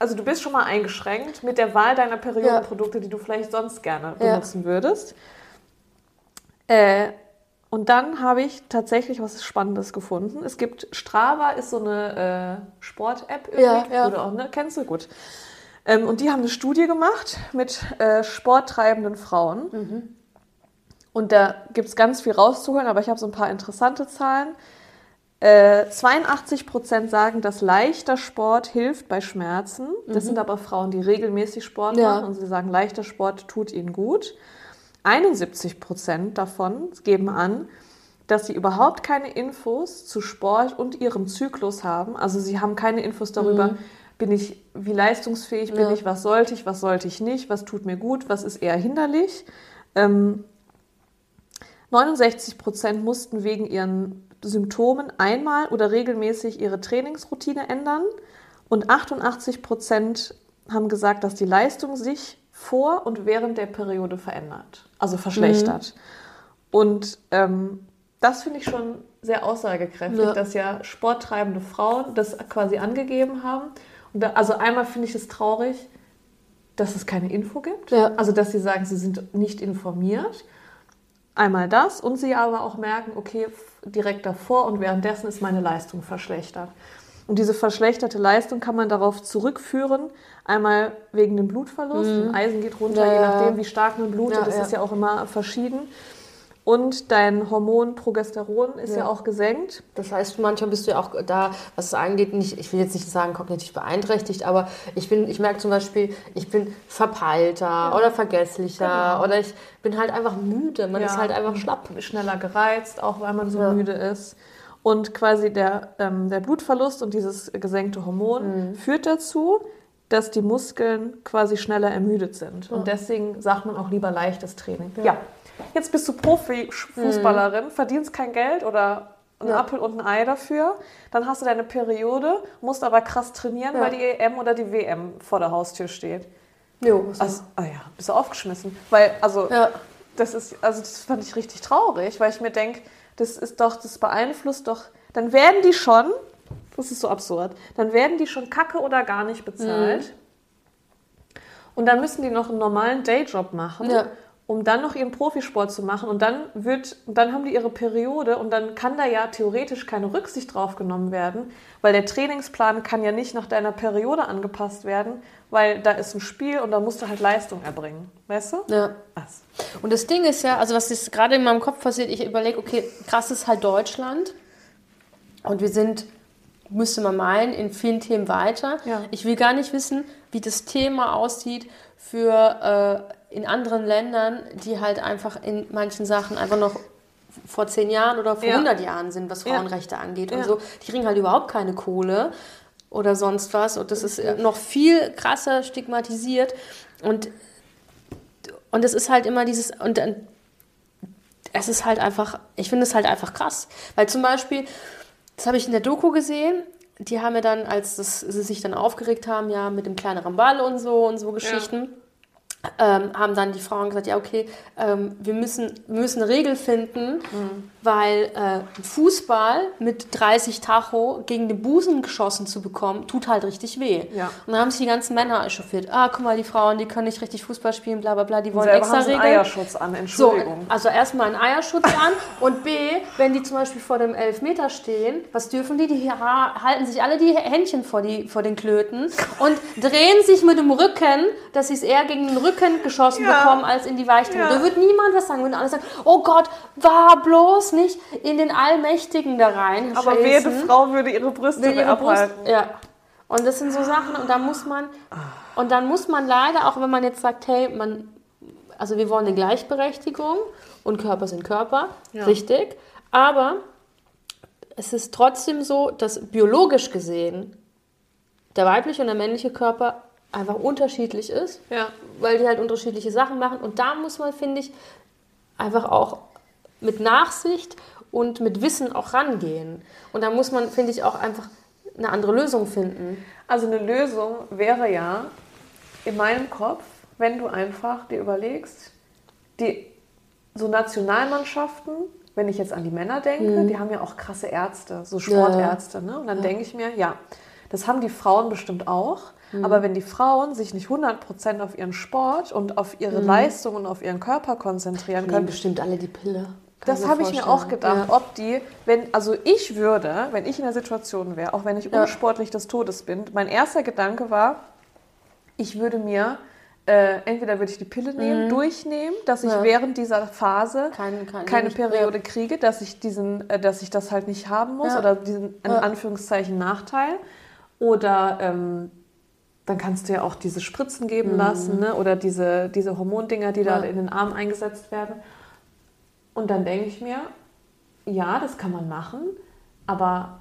also du bist schon mal eingeschränkt mit der Wahl deiner Periodenprodukte, die du vielleicht sonst gerne benutzen würdest. Äh, und dann habe ich tatsächlich was Spannendes gefunden. Es gibt Strava, ist so eine äh, Sport-App irgendwie. Ja, ja. Oder auch, ne? Kennst du gut. Ähm, und die haben eine Studie gemacht mit äh, sporttreibenden Frauen. Mhm. Und da gibt es ganz viel rauszuholen, aber ich habe so ein paar interessante Zahlen. Äh, 82 Prozent sagen, dass leichter Sport hilft bei Schmerzen. Das sind aber Frauen, die regelmäßig Sport Mhm. Ja. machen und sie sagen, leichter Sport tut ihnen gut. 71 Prozent davon geben an, dass sie überhaupt keine Infos zu Sport und ihrem Zyklus haben. Also sie haben keine Infos darüber, bin ich, wie leistungsfähig bin Mhm. Ja. ich, was sollte ich, was sollte ich nicht, was tut mir gut, was ist eher hinderlich. Ähm, 69 Prozent mussten wegen ihren Symptomen einmal oder regelmäßig ihre Trainingsroutine ändern und 88 Prozent haben gesagt, dass die Leistung sich vor und während der Periode verändert, also verschlechtert. Und ähm, das finde ich schon sehr aussagekräftig, Ja. dass ja sporttreibende Frauen das quasi angegeben haben. Und da, also einmal finde ich es traurig, dass es keine Info gibt. Ja. Also dass sie sagen, sie sind nicht informiert. Einmal das und sie aber auch merken, okay, direkt davor und währenddessen ist meine Leistung verschlechtert. Und diese verschlechterte Leistung kann man darauf zurückführen, einmal wegen dem Blutverlust, mhm. Eisen geht runter, ja, je nachdem, wie stark man blutet, ja, das ja. ist ja auch immer verschieden. Und dein Hormon Progesteron ist ja. ja. auch gesenkt. Das heißt, manchmal bist du ja auch da, was es angeht, nicht, ich will jetzt nicht sagen kognitiv beeinträchtigt, aber ich bin, ich merke zum Beispiel, ich bin verpeilter ja. oder vergesslicher genau. oder ich bin halt einfach müde. Man ja. ist halt einfach schlapp. Schneller gereizt, auch weil man so müde ist. Und quasi der, ähm, der Blutverlust und dieses gesenkte Hormon mhm. führt dazu, dass die Muskeln quasi schneller ermüdet sind. Und deswegen sagt man auch lieber leichtes Training. ja jetzt bist du Profifußballerin, mhm. verdienst kein Geld oder ein ja. Apfel und ein Ei dafür, dann hast du deine Periode, musst aber krass trainieren, ja. weil die EM oder die WM vor der Haustür steht. Jo, also, ah ja, bist du aufgeschmissen. Weil, also, ja. das ist, also das fand ich richtig traurig, weil ich mir denke, das ist doch, das beeinflusst doch, dann werden die schon, das ist so absurd, dann werden die schon kacke oder gar nicht bezahlt. Mhm. Und dann müssen die noch einen normalen Dayjob machen. Ja um dann noch ihren Profisport zu machen und dann wird, dann haben die ihre Periode und dann kann da ja theoretisch keine Rücksicht drauf genommen werden, weil der Trainingsplan kann ja nicht nach deiner Periode angepasst werden, weil da ist ein Spiel und da musst du halt Leistung erbringen, weißt du? Ja. Was? Und das Ding ist ja, also was ist gerade in meinem Kopf passiert, ich überlege, okay, krass ist halt Deutschland und wir sind müsste man meinen, in vielen Themen weiter. Ja. Ich will gar nicht wissen, wie das Thema aussieht für äh, in anderen Ländern, die halt einfach in manchen Sachen einfach noch vor zehn Jahren oder vor ja. 100 Jahren sind, was Frauenrechte ja. angeht und ja. so. Die kriegen halt überhaupt keine Kohle oder sonst was. Und das ist noch viel krasser stigmatisiert. Und, und es ist halt immer dieses, und dann, es ist halt einfach, ich finde es halt einfach krass. Weil zum Beispiel, das habe ich in der Doku gesehen, die haben ja dann, als das, sie sich dann aufgeregt haben, ja, mit dem kleineren Ball und so und so Geschichten ähm, haben dann die Frauen gesagt, ja okay, ähm, wir müssen, müssen eine Regel finden, mhm. Weil äh, Fußball mit 30 Tacho gegen den Busen geschossen zu bekommen, tut halt richtig weh. Ja. Und dann haben sich die ganzen Männer echauffiert. Ah, guck mal, die Frauen, die können nicht richtig Fußball spielen, bla bla bla, die wollen extra haben Regeln. einen Eierschutz an, Entschuldigung. So, also erstmal einen Eierschutz [LAUGHS] an und B, wenn die zum Beispiel vor dem Elfmeter stehen, was dürfen die? Die halten sich alle die Händchen vor, die, vor den Klöten und drehen sich mit dem Rücken, dass sie es eher gegen den Rücken geschossen ja. bekommen als in die Weichtung. Ja. Da wird niemand was sagen. Würden alle sagen, oh Gott, war bloß nicht in den Allmächtigen da rein. Aber jede Frau würde ihre Brüste will ihre abhalten. Brust, ja. Und das sind so Sachen und da muss man und dann muss man leider auch wenn man jetzt sagt, hey, man also wir wollen eine Gleichberechtigung und Körper sind Körper, ja. richtig, aber es ist trotzdem so, dass biologisch gesehen der weibliche und der männliche Körper einfach unterschiedlich ist, ja. weil die halt unterschiedliche Sachen machen. Und da muss man, finde ich, einfach auch mit Nachsicht und mit Wissen auch rangehen. Und da muss man, finde ich, auch einfach eine andere Lösung finden. Also eine Lösung wäre ja in meinem Kopf, wenn du einfach dir überlegst, die so Nationalmannschaften, wenn ich jetzt an die Männer denke, mhm. die haben ja auch krasse Ärzte, so Sportärzte. Ne? Und dann ja. denke ich mir, ja, das haben die Frauen bestimmt auch. Mhm. Aber wenn die Frauen sich nicht 100% auf ihren Sport und auf ihre mhm. Leistung und auf ihren Körper konzentrieren können. bestimmt alle die Pille. Das habe ich mir auch gedacht, ja. ob die, wenn, also ich würde, wenn ich in der Situation wäre, auch wenn ich ja. unsportlich des Todes bin, mein erster Gedanke war, ich würde mir äh, entweder würde ich die Pille nehmen, mhm. durchnehmen, dass ich ja. während dieser Phase keine, keine, keine Periode ja. kriege, dass ich diesen, äh, dass ich das halt nicht haben muss oder diesen in Anführungszeichen Nachteil. Oder ähm, dann kannst du ja auch diese Spritzen geben mhm. lassen ne? oder diese, diese Hormondinger, die da in den Arm eingesetzt werden. Und dann denke ich mir, ja, das kann man machen, aber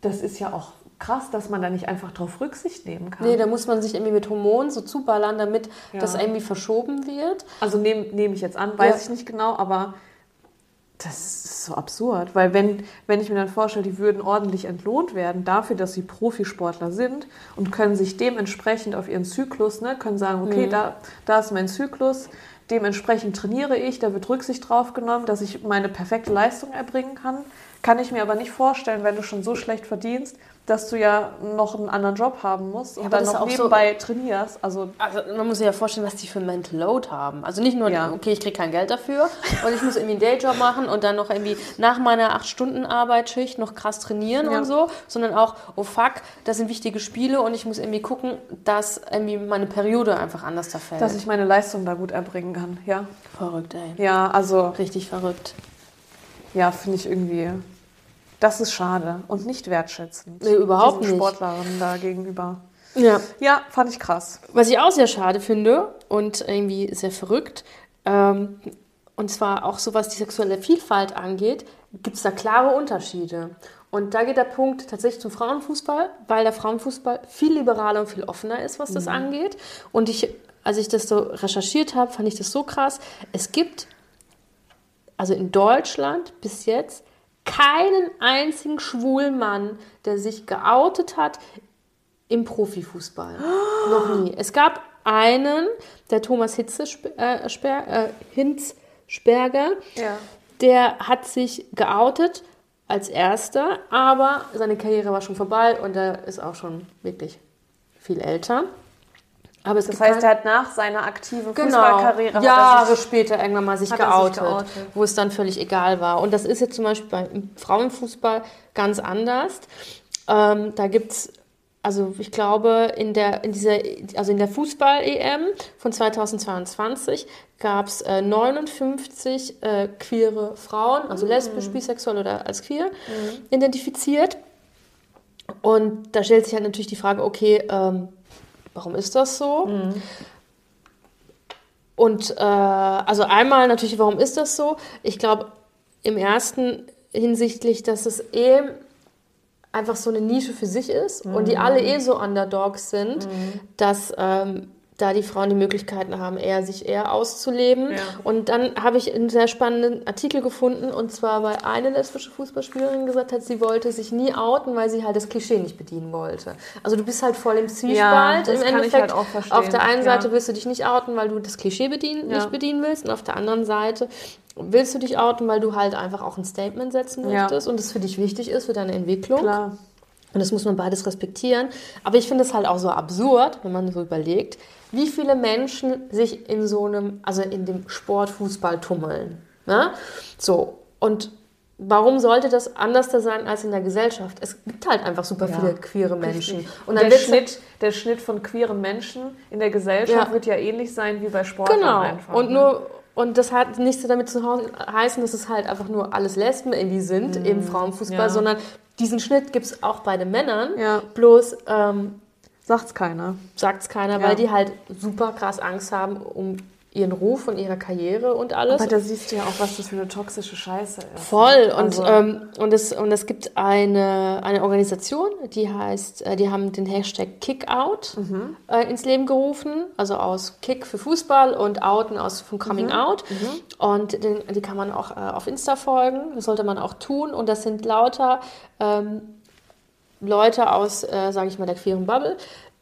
das ist ja auch krass, dass man da nicht einfach drauf Rücksicht nehmen kann. Nee, da muss man sich irgendwie mit Hormonen so zuballern, damit ja. das irgendwie verschoben wird. Also nehme nehm ich jetzt an, weiß ja. ich nicht genau, aber das ist so absurd, weil wenn, wenn ich mir dann vorstelle, die würden ordentlich entlohnt werden dafür, dass sie Profisportler sind und können sich dementsprechend auf ihren Zyklus, ne, können sagen, okay, mhm. da, da ist mein Zyklus, dementsprechend trainiere ich, da wird Rücksicht drauf genommen, dass ich meine perfekte Leistung erbringen kann. Kann ich mir aber nicht vorstellen, wenn du schon so schlecht verdienst, dass du ja noch einen anderen Job haben musst und aber dann noch auch so- nebenbei trainierst. Also Also man muss sich ja vorstellen, was die für Mental Load haben. Also nicht nur, Ja. okay, ich kriege kein Geld dafür und ich muss irgendwie einen Dayjob machen und dann noch irgendwie nach meiner 8-Stunden-Arbeitsschicht noch krass trainieren Ja. und so, sondern auch, oh fuck, das sind wichtige Spiele und ich muss irgendwie gucken, dass irgendwie meine Periode einfach anders da fällt. dass ich meine Leistung da gut erbringen kann. Ja, verrückt, ey. ja also Richtig verrückt. ja, finde ich irgendwie. Das ist schade und nicht wertschätzend. Nee, überhaupt nicht. Sportlerinnen da gegenüber. Ja. Ja, fand ich krass. Was ich auch sehr schade finde und irgendwie sehr verrückt, ähm, und zwar auch so was die sexuelle Vielfalt angeht, gibt es da klare Unterschiede. Und da geht der Punkt tatsächlich zum Frauenfußball, weil der Frauenfußball viel liberaler und viel offener ist, was das angeht. Und ich, als ich das so recherchiert habe, fand ich das so krass. Es gibt also in Deutschland bis jetzt keinen einzigen schwulen Mann, der sich geoutet hat im Profifußball. [GASPS] Noch nie. Es gab einen, der Thomas Hitzesp äh, Sper äh, Hinzsperger, Ja. der hat sich geoutet als erster, aber seine Karriere war schon vorbei und er ist auch schon wirklich viel älter. Aber es Das heißt, er hat nach seiner aktiven Genau, Fußballkarriere er Jahre sich- später irgendwann mal sich er sich geoutet, geoutet. wo es dann völlig egal war. Und das ist jetzt zum Beispiel beim Frauenfußball ganz anders. Ähm, da gibt es, also ich glaube, in der, in dieser, also in der Fußball-EM von 2022 gab es äh, 59 äh, queere Frauen, also lesbisch, bisexuell oder als queer identifiziert. Und da stellt sich halt natürlich die Frage, okay, ähm, warum ist das so? Und äh, also einmal natürlich, warum ist das so? Ich glaube, im ersten hinsichtlich, dass es eh einfach so eine Nische für sich ist und die alle eh so Underdogs sind, dass ähm, da die Frauen die Möglichkeiten haben, eher sich eher auszuleben. Ja. Und dann habe ich einen sehr spannenden Artikel gefunden und zwar, weil eine lesbische Fußballspielerin gesagt hat, sie wollte sich nie outen, weil sie halt das Klischee nicht bedienen wollte. Also du bist halt voll im Zwiespalt das im kann ich Endeffekt. halt auch verstehen, Auf der einen ja. Seite willst du dich nicht outen, weil du das Klischee bedienen, Ja. nicht bedienen willst und auf der anderen Seite willst du dich outen, weil du halt einfach auch ein Statement setzen Ja. möchtest und es für dich wichtig ist, für deine Entwicklung. Klar. Und das muss man beides respektieren. Aber ich finde es halt auch so absurd, wenn man so überlegt, wie viele Menschen sich in so einem, also in dem Sport Fußball tummeln. Ne? So. Und warum sollte das anders da sein als in der Gesellschaft? Es gibt halt einfach super Ja, viele queere Menschen. Richtig. Und der Schnitt, der Schnitt von queeren Menschen in der Gesellschaft Ja. wird ja ähnlich sein wie bei Sportlern Genau. einfach. und ne? nur und das hat nichts damit zu heißen, dass es halt einfach nur alles Lesben irgendwie sind im Frauenfußball, ja. sondern diesen Schnitt gibt es auch bei den Männern. Ja. Bloß ähm, Sagt's keiner. sagt es keiner, Ja. weil die halt super krass Angst haben um ihren Ruf und ihre Karriere und alles. Aber da siehst du ja auch, was das für eine toxische Scheiße ist. Voll. Und, Also- ähm, und, es, und es gibt eine, eine Organisation, die heißt, äh, die haben den Hashtag Kickout Mhm. äh, ins Leben gerufen. Also aus Kick für Fußball und Outen aus von Coming Mhm. Out. Und den, die kann man auch äh, auf Insta folgen. Das sollte man auch tun. Und das sind lauter ähm, Leute aus, äh, sage ich mal, der queeren Bubble,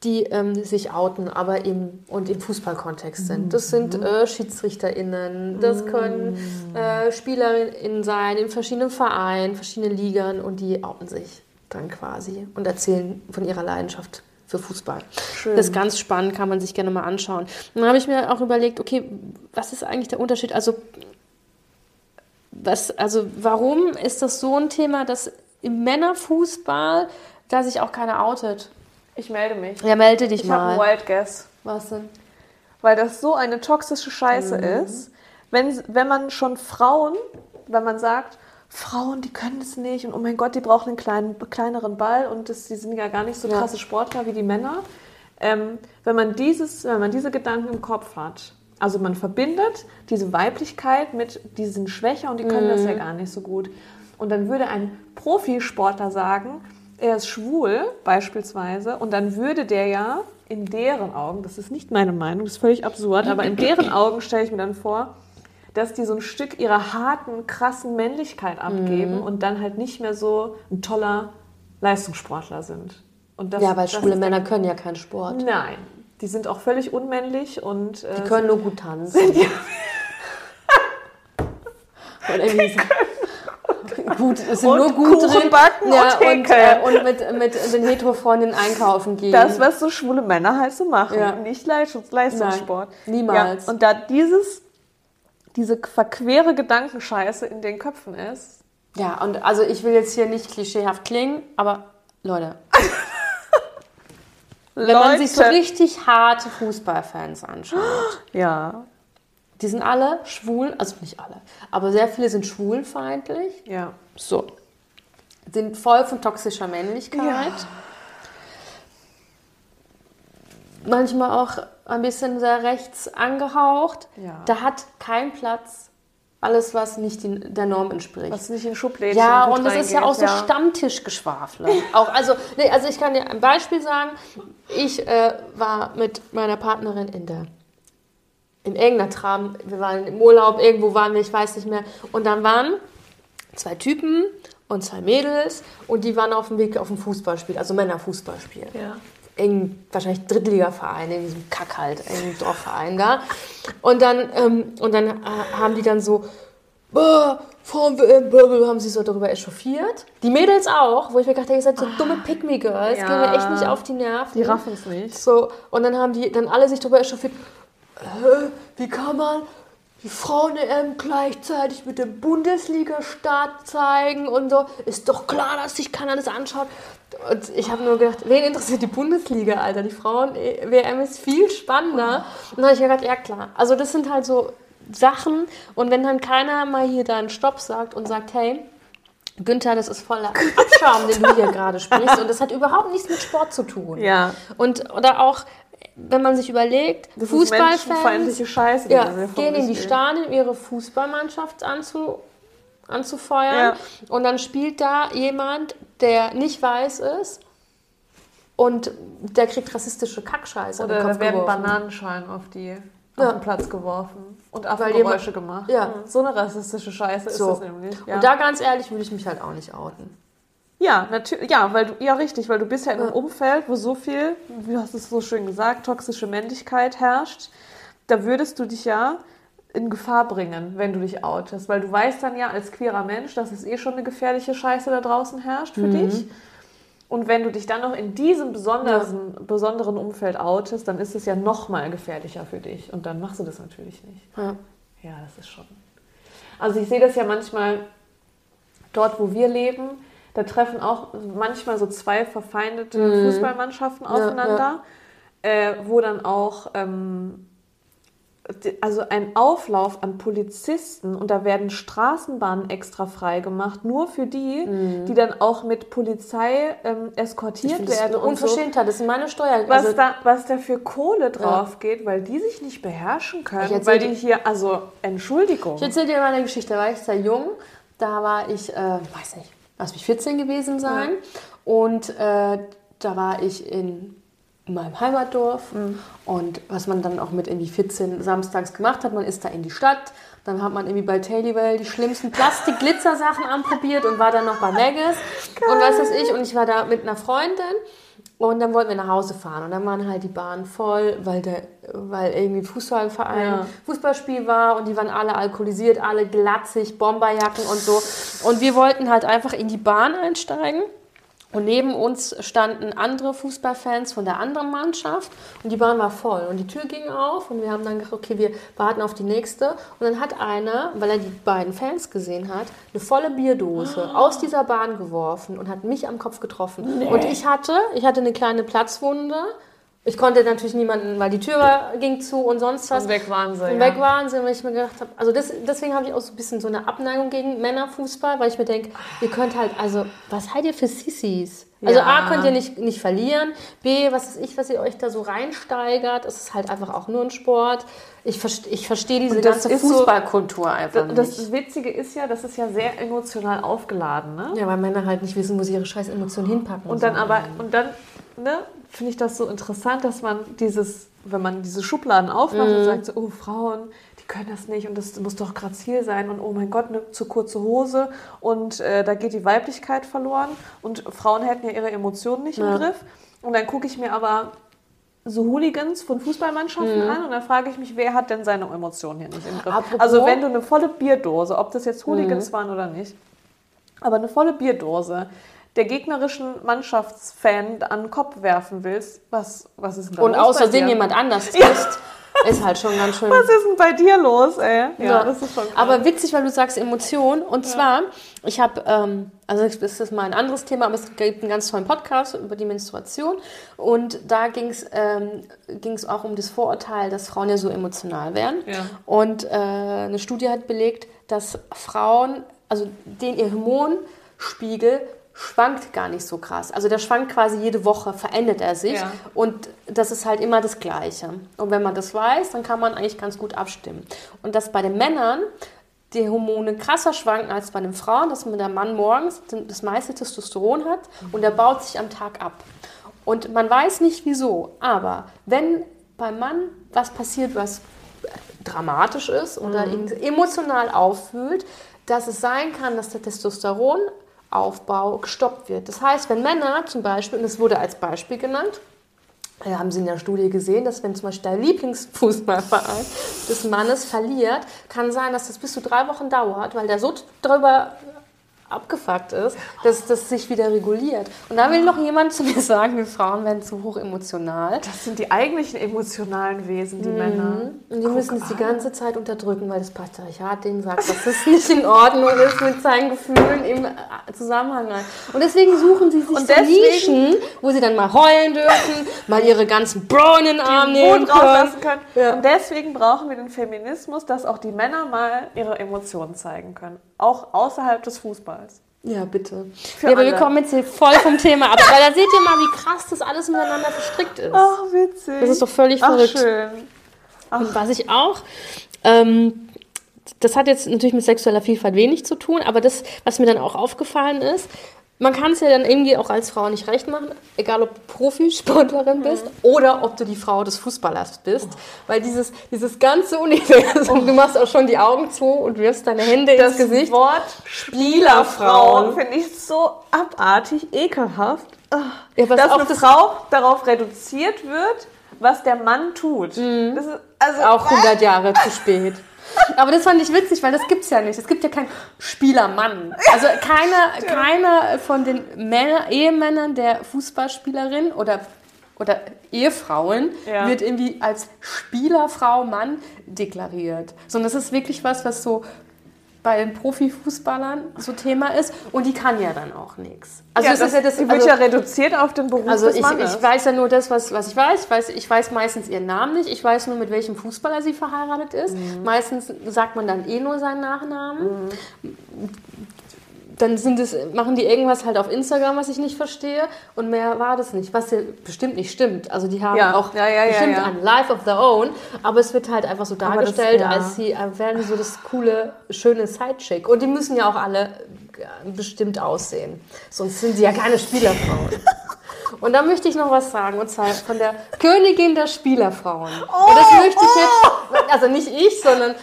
die ähm, sich outen, aber im und im Fußballkontext sind. Das sind Mhm. äh, SchiedsrichterInnen, das können äh, SpielerInnen sein in verschiedenen Vereinen, verschiedenen Ligern und die outen sich dann quasi und erzählen von ihrer Leidenschaft für Fußball. Schön. Das ist ganz spannend, kann man sich gerne mal anschauen. Und dann habe ich mir auch überlegt, okay, was ist eigentlich der Unterschied? Also was, also warum ist das so ein Thema, dass im Männerfußball da sich auch keiner outet? Ich melde mich. Ja, melde dich Ich habe einen mal. Wild Guess. Was denn? Weil das so eine toxische Scheiße Mhm. ist. Wenn, wenn man schon Frauen, wenn man sagt, Frauen, die können es nicht und oh mein Gott, die brauchen einen kleinen, kleineren Ball und das, die sind ja gar nicht so Ja. krasse Sportler wie die Männer. Ähm, wenn, man dieses, wenn man diese Gedanken im Kopf hat, also man verbindet diese Weiblichkeit mit, die sind schwächer und die können das ja gar nicht so gut. Und dann würde ein Profisportler sagen, er ist schwul beispielsweise und dann würde der ja in deren Augen, das ist nicht meine Meinung, das ist völlig absurd, aber in deren [LAUGHS] Augen stelle ich mir dann vor, dass die so ein Stück ihrer harten, krassen Männlichkeit abgeben und dann halt nicht mehr so ein toller Leistungssportler sind. Und das, Ja, weil schwule Männer können ja keinen Sport. Nein, die sind auch völlig unmännlich und äh, Die können nur gut [LAUGHS] tanzen. Oder irgendwie so. Gut, es sind Und nur gut Kuchen drin. backen ja, und und, äh, und mit, mit den Hetero-Freundinnen einkaufen gehen. Das, was so schwule Männer halt so machen. Ja. Nicht Leistungs Leistungssport. Nein, niemals. Ja, und da dieses, diese verquere Gedankenscheiße in den Köpfen ist, ja, und also ich will jetzt hier nicht klischeehaft klingen, aber Leute, [LAUGHS] wenn man sich so richtig harte Fußballfans anschaut, Ja. Die sind alle schwul, also nicht alle, aber sehr viele sind schwulfeindlich. Ja. So. Sind voll von toxischer Männlichkeit. Ja. Manchmal auch ein bisschen sehr rechts angehaucht. Ja. Da hat kein Platz alles, was nicht den, der Norm entspricht. Was nicht in Schubläden ja, und das ist ja auch so reingeht, Stammtischgeschwafel. [LAUGHS] auch, also, nee, also ich kann dir ein Beispiel sagen. Ich äh, war mit meiner Partnerin in der in irgendeiner Tram, wir waren im Urlaub, irgendwo waren wir, ich weiß nicht mehr. Und dann waren zwei Typen und zwei Mädels und die waren auf dem Weg auf ein Fußballspiel, also Männerfußballspiel. Ja. Irgendein, wahrscheinlich Drittligaverein, in diesem Kack halt, irgendein Dorfverein da. Und dann, ähm, und dann äh, haben die dann so, Frauen WM, blablabla, haben sie so darüber echauffiert. Die Mädels auch, wo ich mir gedacht habe, ihr seid so dumme Pick-Me-Girls, Ja. gehen mir echt nicht auf die Nerven. Die raffen es nicht. So, und dann haben die dann alle sich darüber echauffiert, äh, wie kann man die Frauen-EM gleichzeitig mit dem Bundesliga-Start zeigen und so. Ist doch klar, dass sich keiner das anschaut. Und ich habe nur gedacht, wen interessiert die Bundesliga, Alter? Die Frauen-WM ist viel spannender. Und dann habe ich gedacht, ja klar. Also das sind halt so Sachen. Und wenn dann keiner mal hier da einen Stopp sagt und sagt, hey, Günther, das ist voller Abschaum, den du hier [LAUGHS] gerade sprichst. Und das hat überhaupt nichts mit Sport zu tun. Ja. Und oder auch, wenn man sich überlegt, Das Fußballfans Scheiße. die ja, gehen in die. Stadien, um ihre Fußballmannschaft anzu, anzufeuern. Ja. Und dann spielt da jemand, der nicht weiß ist und der kriegt rassistische Kackscheiße Oder da werden geworfen. Bananenschalen auf die Ja. auf den Platz geworfen und Affengeräusche gemacht. Ja. So eine rassistische Scheiße So. ist das nämlich. Ja. Und da ganz ehrlich würde ich mich halt auch nicht outen. Ja, natürlich. Ja, weil du, ja, richtig, weil du bist ja in einem Ja. Umfeld, wo so viel, wie hast es so schön gesagt, toxische Männlichkeit herrscht. Da würdest du dich ja in Gefahr bringen, wenn du dich outest, weil du weißt dann ja als queerer Mensch, dass es eh schon eine gefährliche Scheiße da draußen herrscht für Mhm. dich. Und wenn du dich dann noch in diesem besonderen, besonderen Umfeld outest, dann ist es ja noch mal gefährlicher für dich. Und dann machst du das natürlich nicht. Ja. Ja, das ist schon. Also ich sehe das ja manchmal dort, wo wir leben, da treffen auch manchmal so zwei verfeindete Fußballmannschaften aufeinander, Äh, wo dann auch ähm, also ein Auflauf an Polizisten und da werden Straßenbahnen extra frei gemacht, nur für die, die dann auch mit Polizei ähm, eskortiert das werden eine und so Unverschämtheit. Das sind meine Steuer. was, also, da, was da für Kohle drauf geht, weil die sich nicht beherrschen können. Weil die hier, also Entschuldigung. Ich erzähle dir mal eine Geschichte. Da war ich sehr jung. Da war ich, äh, weiß nicht, lass mich 14 gewesen sein. Und äh, da war ich in meinem Heimatdorf. Mhm. Und was man dann auch mit irgendwie 14 samstags gemacht hat, man ist da in die Stadt. Dann hat man irgendwie bei Tailywell die schlimmsten Plastik-Glitzer-Sachen [LAUGHS] anprobiert und war dann noch bei Maggis. Und was weiß ich. Und ich war da mit einer Freundin. Und dann wollten wir nach Hause fahren. Und dann waren halt die Bahnen voll, weil, der, weil irgendwie Fußballverein, Ja. Fußballspiel war und die waren alle alkoholisiert, alle glatzig, Bomberjacken und so. Und wir wollten halt einfach in die Bahn einsteigen. Und neben uns standen andere Fußballfans von der anderen Mannschaft und die Bahn war voll. Und die Tür ging auf und wir haben dann gedacht, okay, wir warten auf die nächste. Und dann hat einer, weil er die beiden Fans gesehen hat, eine volle Bierdose aus dieser Bahn geworfen und hat mich am Kopf getroffen. Und ich hatte, ich hatte eine kleine Platzwunde. Ich konnte natürlich niemanden, weil die Tür war, ging zu und sonst was. Und weg waren sie. Und ja. weg waren sie, weil ich mir gedacht habe, also das, deswegen habe ich auch so ein bisschen so eine Abneigung gegen Männerfußball, weil ich mir denke, ihr könnt halt, also was seid ihr für Sissis? Also Ja. A, könnt ihr nicht, nicht verlieren, B, was ist ich, was ihr euch da so reinsteigert, es ist halt einfach auch nur ein Sport. Ich, verste, ich verstehe diese Und das ganze ist so- Fußballkultur einfach Das, nicht. das Witzige ist ja, das ist ja sehr emotional aufgeladen, ne? ja, weil Männer halt nicht wissen, wo sie ihre scheiß Emotionen hinpacken. Und dann sollen. aber, und dann, ne, finde ich das so interessant, dass man dieses, wenn man diese Schubladen aufmacht Mhm. und sagt so, oh, Frauen, die können das nicht und das muss doch grazil sein und oh mein Gott, eine zu kurze Hose und äh, da geht die Weiblichkeit verloren und Frauen hätten ja ihre Emotionen nicht Ja. im Griff. Und dann gucke ich mir aber so Hooligans von Fußballmannschaften an und dann frage ich mich, wer hat denn seine Emotionen hier nicht im Griff? Apropos- Also wenn du eine volle Bierdose, ob das jetzt Hooligans waren oder nicht, aber eine volle Bierdose der gegnerischen Mannschaftsfan an den Kopf werfen willst, was, was ist denn da Und los außerdem jemand anders trifft, ist halt schon ganz schön. Was ist denn bei dir los, ey? Ja, das ist schon krass. Aber witzig, weil du sagst Emotion. Und zwar, ich habe, ähm, also das ist mal ein anderes Thema, aber es gibt einen ganz tollen Podcast über die Menstruation. Und da ging es ähm, ging's auch um das Vorurteil, dass Frauen ja so emotional wären. Ja. Und äh, eine Studie hat belegt, dass Frauen, also den ihr Hormonspiegel schwankt gar nicht so krass. Also der schwankt quasi jede Woche, verändert er sich. Ja. Und das ist halt immer das Gleiche. Und wenn man das weiß, dann kann man eigentlich ganz gut abstimmen. Und dass bei den Männern die Hormone krasser schwanken als bei den Frauen, dass man der Mann morgens das meiste Testosteron hat und der baut sich am Tag ab. Und man weiß nicht wieso, aber wenn beim Mann was passiert, was dramatisch ist oder ihn emotional auffühlt, dass es sein kann, dass der Testosteronaufbau gestoppt wird. Das heißt, wenn Männer zum Beispiel, und das wurde als Beispiel genannt, äh, haben Sie in der Studie gesehen, dass wenn zum Beispiel der Lieblingsfußballverein des Mannes verliert, kann sein, dass das bis zu drei Wochen dauert, weil der so drüber abgefuckt ist, dass das sich wieder reguliert. Und da will noch jemand zu mir sagen, wir Frauen werden zu hoch emotional. das sind die eigentlichen emotionalen Wesen, die Männer. Und die müssen es die ganze Zeit unterdrücken, weil das Patriarchat denen sagt, dass das nicht in Ordnung ist mit seinen Gefühlen im Zusammenhang. Und deswegen suchen sie sich Und deswegen- Nischen, wo sie dann mal heulen dürfen, mal ihre ganzen Bro in den Arm nehmen können. können. Ja. Und deswegen brauchen wir den Feminismus, dass auch die Männer mal ihre Emotionen zeigen können. Auch außerhalb des Fußballs. Ja, bitte. Für ja, aber wir kommen jetzt hier voll vom Thema ab. Aber da seht ihr mal, wie krass das alles miteinander verstrickt ist. Ach, witzig. Das ist doch völlig Ach, verrückt. schön. Und was ich auch, ähm, das hat jetzt natürlich mit sexueller Vielfalt wenig zu tun, aber das, was mir dann auch aufgefallen ist, man kann es ja dann irgendwie auch als Frau nicht recht machen, egal ob du Profisportlerin bist oder ob du die Frau des Fußballers bist, weil dieses, dieses ganze Universum, du machst auch schon die Augen zu und wirfst deine Hände Das ins Gesicht. Wort Spielerfrauen finde ich so abartig, ekelhaft. Ja, Dass auch eine das- Frau darauf reduziert wird, was der Mann tut. Das ist, also, Auch 100 Jahre zu spät. Aber das fand ich witzig, weil das gibt's ja nicht. Es gibt ja keinen Spielermann. Also keiner, [LAUGHS] keiner von den Männer, Ehemännern der Fußballspielerin oder, oder Ehefrauen Ja. wird irgendwie als Spielerfrau Mann deklariert. Sondern das ist wirklich was, was so bei den Profifußballern so Thema ist. Und die kann ja dann auch nichts. Also ja, das, ist ja das, die wird also- ja reduziert auf den Beruf also des ich, ich weiß ja nur das, was, was ich weiß. Ich, weiß. ich weiß meistens ihren Namen nicht. Ich weiß nur, mit welchem Fußballer sie verheiratet ist. Mhm. Meistens sagt man dann eh nur seinen Nachnamen. Dann sind es, machen die irgendwas halt auf Instagram, was ich nicht verstehe. Und mehr war das nicht. Was ja bestimmt nicht stimmt. Also die haben Ja. auch Ja, ja, bestimmt ein Life of their own. Aber es wird halt einfach so das- dargestellt, ja. als sie äh, wären die so das coole, schöne Sidechick. Und die müssen ja auch alle äh, bestimmt aussehen. Sonst sind sie ja keine Spielerfrauen. [LAUGHS] Und da möchte ich noch was sagen, und zwar von der Königin der Spielerfrauen. und das möchte ich jetzt, also nicht ich, sondern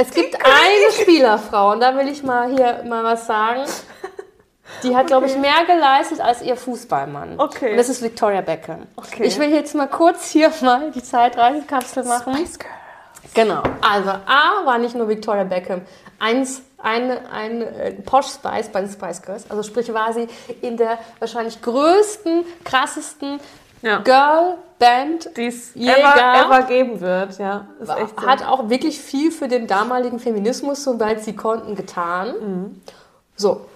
es gibt eine Spielerfrau, und da will ich mal hier mal was sagen. Die hat, glaube ich, mehr geleistet als ihr Fußballmann. Okay. Und das ist Victoria Beckham. Okay. Ich will jetzt mal kurz hier mal die Zeitreisekapsel machen. Spice Girl. Genau. Also A war nicht nur Victoria Beckham eins, ein, ein äh, Posh Spice bei den Spice Girls. Also sprich war sie in der wahrscheinlich größten, krassesten Ja. Girl Band. Die es ever, ever geben wird. Ja, so. Hat auch wirklich viel für den damaligen Feminismus, soweit sie konnten, getan. Mhm. So,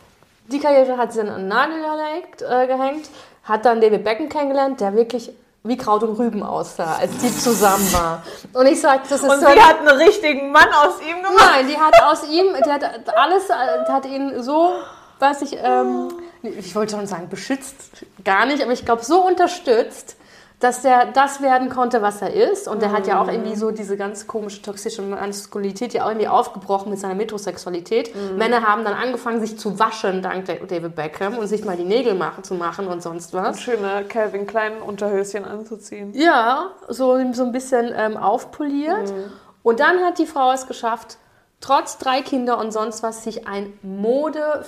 die Karriere hat sie dann an den Nagel gelegt, äh, gehängt, hat dann David Beckham kennengelernt, der wirklich wie Kraut und Rüben aussah, als die zusammen war. Und ich sag, das ist Und so sie hat einen richtigen Mann aus ihm gemacht. Nein, die hat aus ihm, die hat alles, hat ihn so, was ich, ähm, ich wollte schon sagen, beschützt, gar nicht, aber ich glaube, so unterstützt, dass der das werden konnte, was er ist. Und der hat ja auch irgendwie so diese ganz komische toxische Maskulinität ja auch irgendwie aufgebrochen mit seiner Metrosexualität. Männer haben dann angefangen, sich zu waschen dank David Beckham und sich mal die Nägel machen, zu machen und sonst was. Schöne Calvin Klein Unterhöschen anzuziehen. Ja, so, so ein bisschen ähm, aufpoliert. Und dann hat die Frau es geschafft, trotz drei Kinder und sonst was, sich ein Mode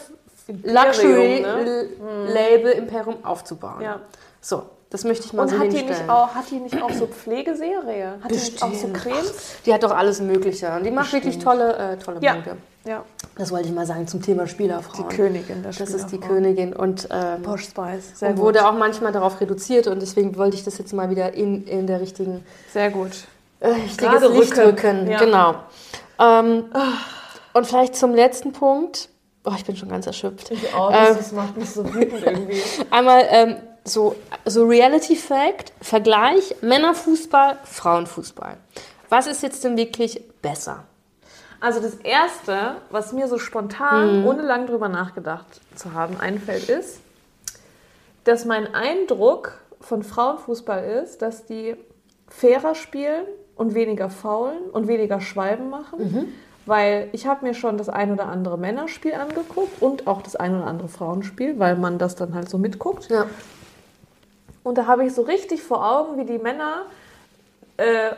Luxury ne? Label Imperium aufzubauen. Ja. So, das möchte ich mal Und so hat die, nicht auch, hat die nicht auch so Pflegeserie? Hat die nicht auch so Bestimmt. Cremes? Die hat doch alles Mögliche. Und die macht wirklich tolle, äh, tolle Ja. Mode. Ja. Das wollte ich mal sagen zum Thema Spielerfrauen. Die Königin der Das ist die. Königin und ähm, Posh Spice. Sehr und gut. wurde auch manchmal darauf reduziert und deswegen wollte ich das jetzt mal wieder in, in der richtigen Sehr gut. äh, richtiges Gerade Licht rücken. rücken. Ja. Genau. Ähm, und vielleicht zum letzten Punkt. Oh, ich bin schon ganz erschöpft. Oh, Ähm, das macht mich so wütend irgendwie. [LAUGHS] Einmal ähm, so, so Reality Fact, Vergleich Männerfußball, Frauenfußball. Was ist jetzt denn wirklich besser? Also das Erste, was mir so spontan, ohne lang drüber nachgedacht zu haben, einfällt, ist, dass mein Eindruck von Frauenfußball ist, dass die fairer spielen und weniger faulen und weniger Schwalben machen. Weil ich habe mir schon das ein oder andere Männerspiel angeguckt und auch das ein oder andere Frauenspiel, weil man das dann halt so mitguckt. Ja. Und da habe ich so richtig vor Augen, wie die Männer äh,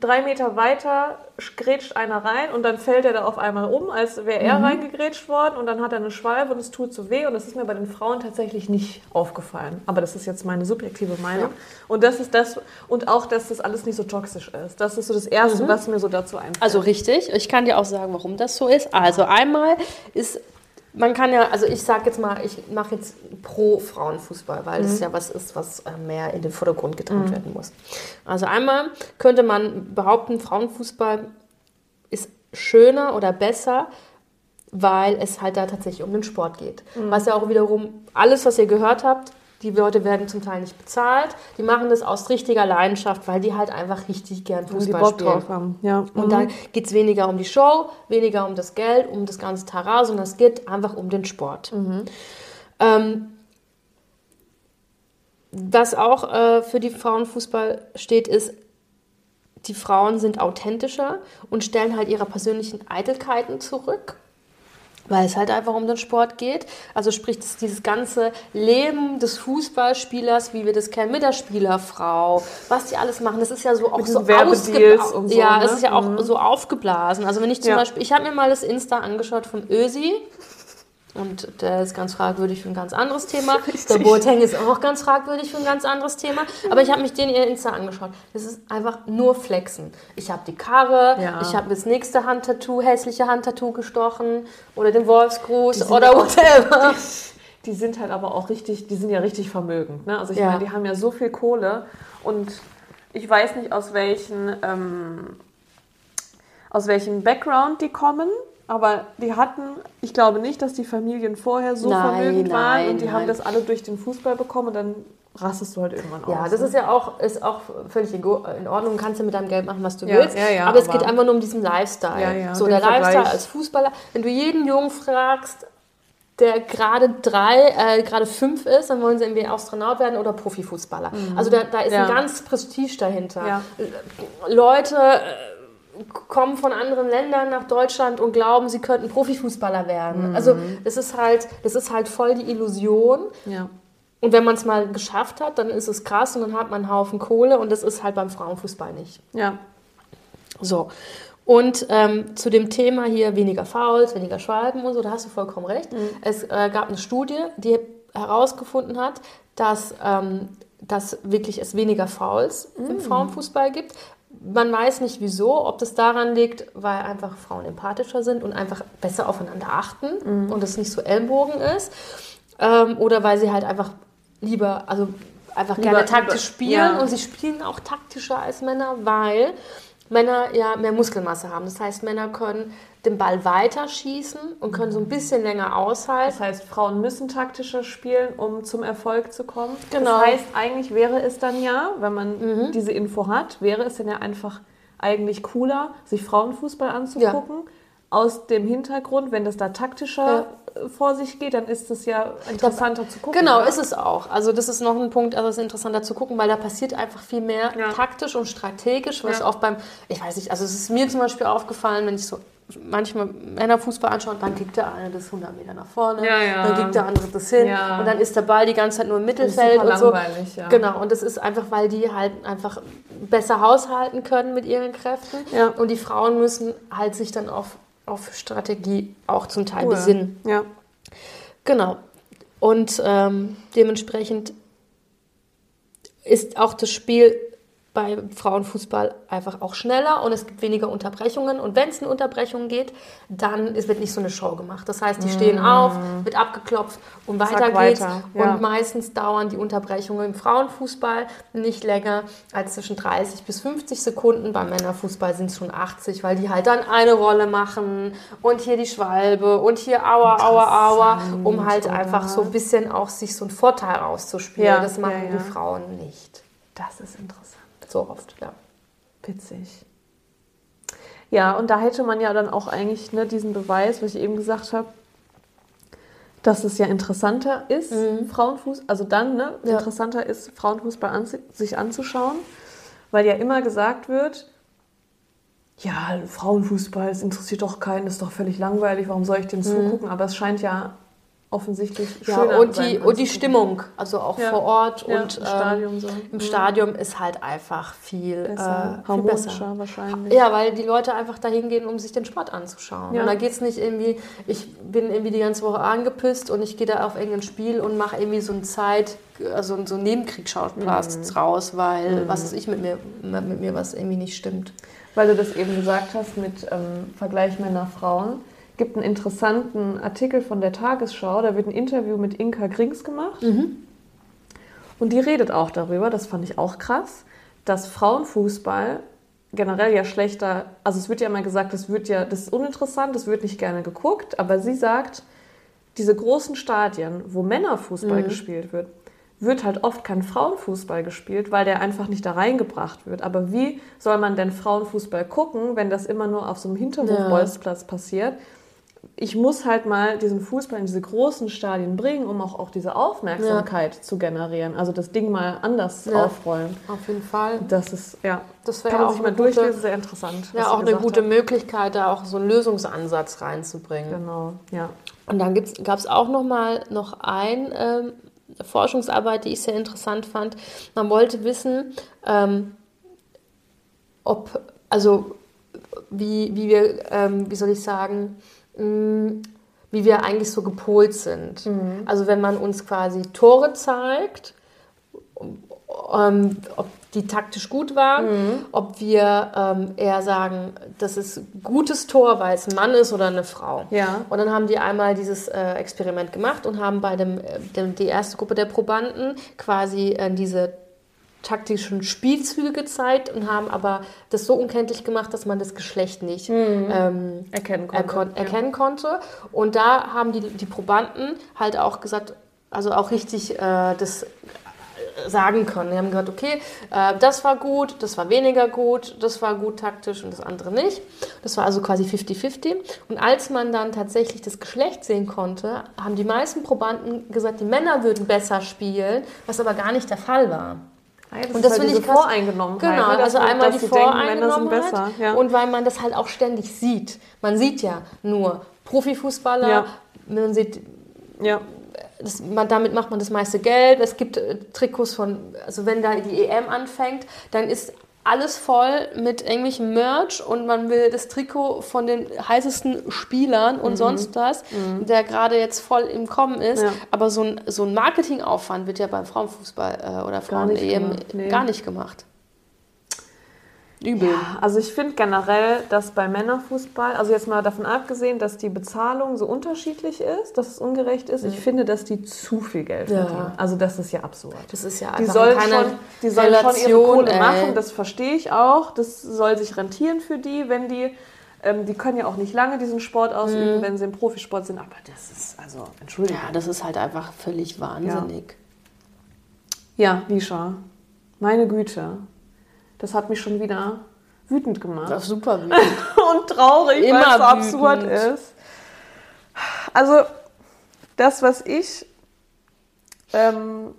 drei Meter weiter grätscht einer rein und dann fällt er da auf einmal um, als wäre er reingegrätscht worden und dann hat er eine Schwalbe und es tut so weh und das ist mir bei den Frauen tatsächlich nicht aufgefallen. Aber das ist jetzt meine subjektive Meinung. Ja. Und das ist das und auch, dass das alles nicht so toxisch ist. Das ist so das Erste, was mir so dazu einfällt. Also richtig. Ich kann dir auch sagen, warum das so ist. Also einmal ist, man kann ja, also ich sage jetzt mal, ich mache jetzt pro Frauenfußball, weil das ja was ist, was äh, mehr in den Vordergrund gedrängt werden muss. Also einmal könnte man behaupten, Frauenfußball ist schöner oder besser, weil es halt da tatsächlich um den Sport geht. Was ja auch wiederum alles, was ihr gehört habt, die Leute werden zum Teil nicht bezahlt. Die machen das aus richtiger Leidenschaft, weil die halt einfach richtig gern Fußball Bock spielen. drauf haben. Ja. Und dann geht es weniger um die Show, weniger um das Geld, um das ganze Tara, sondern es geht einfach um den Sport. Ähm, was auch äh, für die Frauenfußball steht, ist, die Frauen sind authentischer und stellen halt ihre persönlichen Eitelkeiten zurück. Weil es halt einfach um den Sport geht. Also sprich, dieses ganze Leben des Fußballspielers, wie wir das kennen, mit der Spielerfrau, was die alles machen, das ist ja so auch so diesen Werbedeals ausgebla- und so, Ja, ne? es ist ja auch so aufgeblasen. Also wenn ich zum Ja. Beispiel, ich habe mir mal das Insta angeschaut von Ösi. Und der ist ganz fragwürdig für ein ganz anderes Thema. [LAUGHS] Der Boateng ist auch ganz fragwürdig für ein ganz anderes Thema. Aber ich habe mich den ihr Insta angeschaut. Das ist einfach nur Flexen. Ich habe die Karre, Ja. ich habe das nächste Handtattoo, hässliche Handtattoo gestochen oder den Wolfsgruß oder whatever. [LAUGHS] Die sind halt aber auch richtig, die sind ja richtig vermögend. Ne? Also ich Ja. meine, die haben ja so viel Kohle und ich weiß nicht, aus welchen, ähm, aus welchem Background die kommen, aber die hatten, ich glaube nicht, dass die Familien vorher so Nein, vermögend waren nein, und die haben nein. das alle durch den Fußball bekommen und dann rastest du halt irgendwann Ja, aus. das ne? ist ja auch, ist auch völlig in Ordnung. Kannst du mit deinem Geld machen, was du Ja, willst. ja, ja, aber es aber- geht einfach nur um diesen Lifestyle. Ja, ja, so der Lifestyle Vergleich. als Fußballer. Wenn du jeden Jungen fragst, der gerade drei, äh, gerade fünf ist, dann wollen sie irgendwie Astronaut werden oder Profifußballer. Also da, da ist Mhm. Ja. ein ganz Prestige dahinter. Ja. Leute kommen von anderen Ländern nach Deutschland und glauben, sie könnten Profifußballer werden. Mhm. Also das ist halt, das ist halt voll die Illusion. ja. Und wenn man es mal geschafft hat, dann ist es krass und dann hat man einen Haufen Kohle und das ist halt beim Frauenfußball nicht. ja. So. Und ähm, zu dem Thema hier weniger Fouls, weniger Schwalben und so, da hast du vollkommen recht. Es äh, gab eine Studie, die herausgefunden hat, dass, ähm, dass wirklich es weniger Fouls im Frauenfußball gibt. Man weiß nicht wieso, ob das daran liegt, weil einfach Frauen empathischer sind und einfach besser aufeinander achten und es nicht so Ellenbogen ist. Ähm, oder weil sie halt einfach lieber, also einfach Lieber- gerne taktisch spielen ja. und sie spielen auch taktischer als Männer, weil Männer ja mehr Muskelmasse haben. Das heißt, Männer können den Ball weiter schießen und können so ein bisschen länger aushalten. Das heißt, Frauen müssen taktischer spielen, um zum Erfolg zu kommen. Genau. Das heißt, eigentlich wäre es dann ja, wenn man diese Info hat, wäre es dann ja einfach eigentlich cooler, sich Frauenfußball anzugucken. Aus dem Hintergrund, wenn das da taktischer äh, vor sich geht, dann ist es ja interessanter zu gucken. Genau, oder? ist es auch. Also das ist noch ein Punkt, also es ist interessanter zu gucken, weil da passiert einfach viel mehr Ja. taktisch und strategisch, was Ja. auch beim, ich weiß nicht, also es ist mir zum Beispiel aufgefallen, wenn ich so manchmal Männerfußball anschaue, dann kickt der eine das 100 Meter nach vorne, Ja, ja. dann kickt der andere das hin Ja. und dann ist der Ball die ganze Zeit nur im Das Mittelfeld und so. ja. Genau, und das ist einfach, weil die halt einfach besser haushalten können mit ihren Kräften Ja. und die Frauen müssen halt sich dann auf, auf Strategie auch zum Teil Cool. besinnen. Ja. Genau. Und ähm, dementsprechend ist auch das Spiel bei Frauenfußball einfach auch schneller und es gibt weniger Unterbrechungen. Und wenn es eine Unterbrechung geht, dann es wird nicht so eine Show gemacht. Das heißt, die stehen auf, wird abgeklopft und weiter Zack, geht's. weiter, ja. Und meistens dauern die Unterbrechungen im Frauenfußball nicht länger als zwischen 30 bis 50 Sekunden. Beim Männerfußball sind es schon 80, weil die halt dann eine Rolle machen und hier die Schwalbe und hier Aua, Aua, Aua, um halt oder? einfach so ein bisschen auch sich so einen Vorteil rauszuspielen. Ja, das machen ja. die Frauen nicht. Das ist interessant. So oft, ja. Witzig. Ja, und da hätte man ja dann auch eigentlich ne, diesen Beweis, was ich eben gesagt habe, dass es ja interessanter ist, Frauenfuß, also dann ne, Ja. interessanter ist, Frauenfußball anzu sich anzuschauen, weil ja immer gesagt wird, ja, Frauenfußball, das interessiert doch keinen, das ist doch völlig langweilig, warum soll ich dem zugucken? Aber es scheint ja offensichtlich Ja, schöner und die, und die. Stimmung, also auch Ja. vor Ort Ja, und im ähm, Stadion so. Im Mhm. Stadion ist halt einfach viel besser, äh, viel harmonischer besser. wahrscheinlich. Ja, weil die Leute einfach dahin gehen, um sich den Sport anzuschauen. Und da geht es nicht irgendwie, ich bin irgendwie die ganze Woche angepisst und ich gehe da auf irgendein Spiel und mache irgendwie so ein Zeit, also so einen Nebenkriegsschauplatz Mhm. raus, weil was ist ich mit mir, mit mir was irgendwie nicht stimmt. Weil du das eben gesagt hast mit ähm, Vergleich Männer-Frauen. Gibt einen interessanten Artikel von der Tagesschau. Da wird ein Interview mit Inka Grings gemacht. Und die redet auch darüber, das fand ich auch krass, dass Frauenfußball generell ja schlechter, also es wird ja immer gesagt, das wird ja, das ist uninteressant, das wird nicht gerne geguckt, aber sie sagt, diese großen Stadien, wo Männerfußball gespielt wird, wird halt oft kein Frauenfußball gespielt, weil der einfach nicht da reingebracht wird. Aber wie soll man denn Frauenfußball gucken, wenn das immer nur auf so einem Hinterhofbolzplatz passiert? Ich muss halt mal diesen Fußball in diese großen Stadien bringen, um auch, auch diese Aufmerksamkeit zu generieren. Also das Ding mal anders Ja. aufrollen. Auf jeden Fall. Das ist, ja, Das kann wäre man auch sich mal gute, durchlesen, sehr interessant. ja, auch eine gute hat. Möglichkeit, da auch so einen Lösungsansatz reinzubringen. Genau, ja. Und dann gab es auch noch mal noch ein ähm, Forschungsarbeit, die ich sehr interessant fand. Man wollte wissen, ähm, ob, also wie, wie wir, ähm, wie soll ich sagen, mh, wie wir eigentlich so gepolt sind. Also wenn man uns quasi Tore zeigt, ähm, ob die taktisch gut waren, ob wir ähm, eher sagen, das ist ein gutes Tor, weil es ein Mann ist oder eine Frau. Ja. Und dann haben die einmal dieses äh, Experiment gemacht und haben bei dem, äh, dem, die erste Gruppe der Probanden quasi äh, diese taktischen Spielzüge gezeigt und haben aber das so unkenntlich gemacht, dass man das Geschlecht nicht ähm, Erkennen er konnte. kon erkennen konnte. Und da haben die, die Probanden halt auch gesagt, also auch richtig äh, das sagen können. Die haben gesagt, okay, äh, das war gut, das war weniger gut, das war gut taktisch und das andere nicht. Das war also quasi 50-50. Und als man dann tatsächlich das Geschlecht sehen konnte, haben die meisten Probanden gesagt, die Männer würden besser spielen, was aber gar nicht der Fall war. Ah ja, das Und das halt finde ich krass. Voreingenommenheit. Genau, ne, dass also einmal die denken, Voreingenommenheit besser. Ja. und weil man das halt auch ständig sieht. Man sieht ja nur Profifußballer, Ja. man sieht ja. das, man, damit macht man das meiste Geld. Es gibt äh, Trikots von, also wenn da die EM anfängt, dann ist alles voll mit irgendwelchem Merch und man will das Trikot von den heißesten Spielern und sonst was, der gerade jetzt voll im Kommen ist. Ja. Aber so ein, so ein Marketingaufwand wird ja beim Frauenfußball äh, oder Frauen-EM gemacht, nee. gar nicht gemacht. Übel. Ja, also ich finde generell, dass bei Männerfußball, also jetzt mal davon abgesehen, dass die Bezahlung so unterschiedlich ist, dass es ungerecht ist, ich finde, dass die zu viel Geld Ja. verdienen. Also das ist ja absurd. Das ist ja Die einfach sollen, keine schon, die sollen schon ihre Relation, Kohle ey. machen, das verstehe ich auch. Das soll sich rentieren für die, wenn die, ähm, die können ja auch nicht lange diesen Sport ausüben, wenn sie im Profisport sind. Aber das ist, also, Entschuldigung. Ja, das ist halt einfach völlig wahnsinnig. Ja, Lisha, meine Güte, das hat mich schon wieder wütend gemacht. Das ist super wütend. [LAUGHS] und traurig, weil es so absurd wütend. ist. Also, das, was ich, ähm,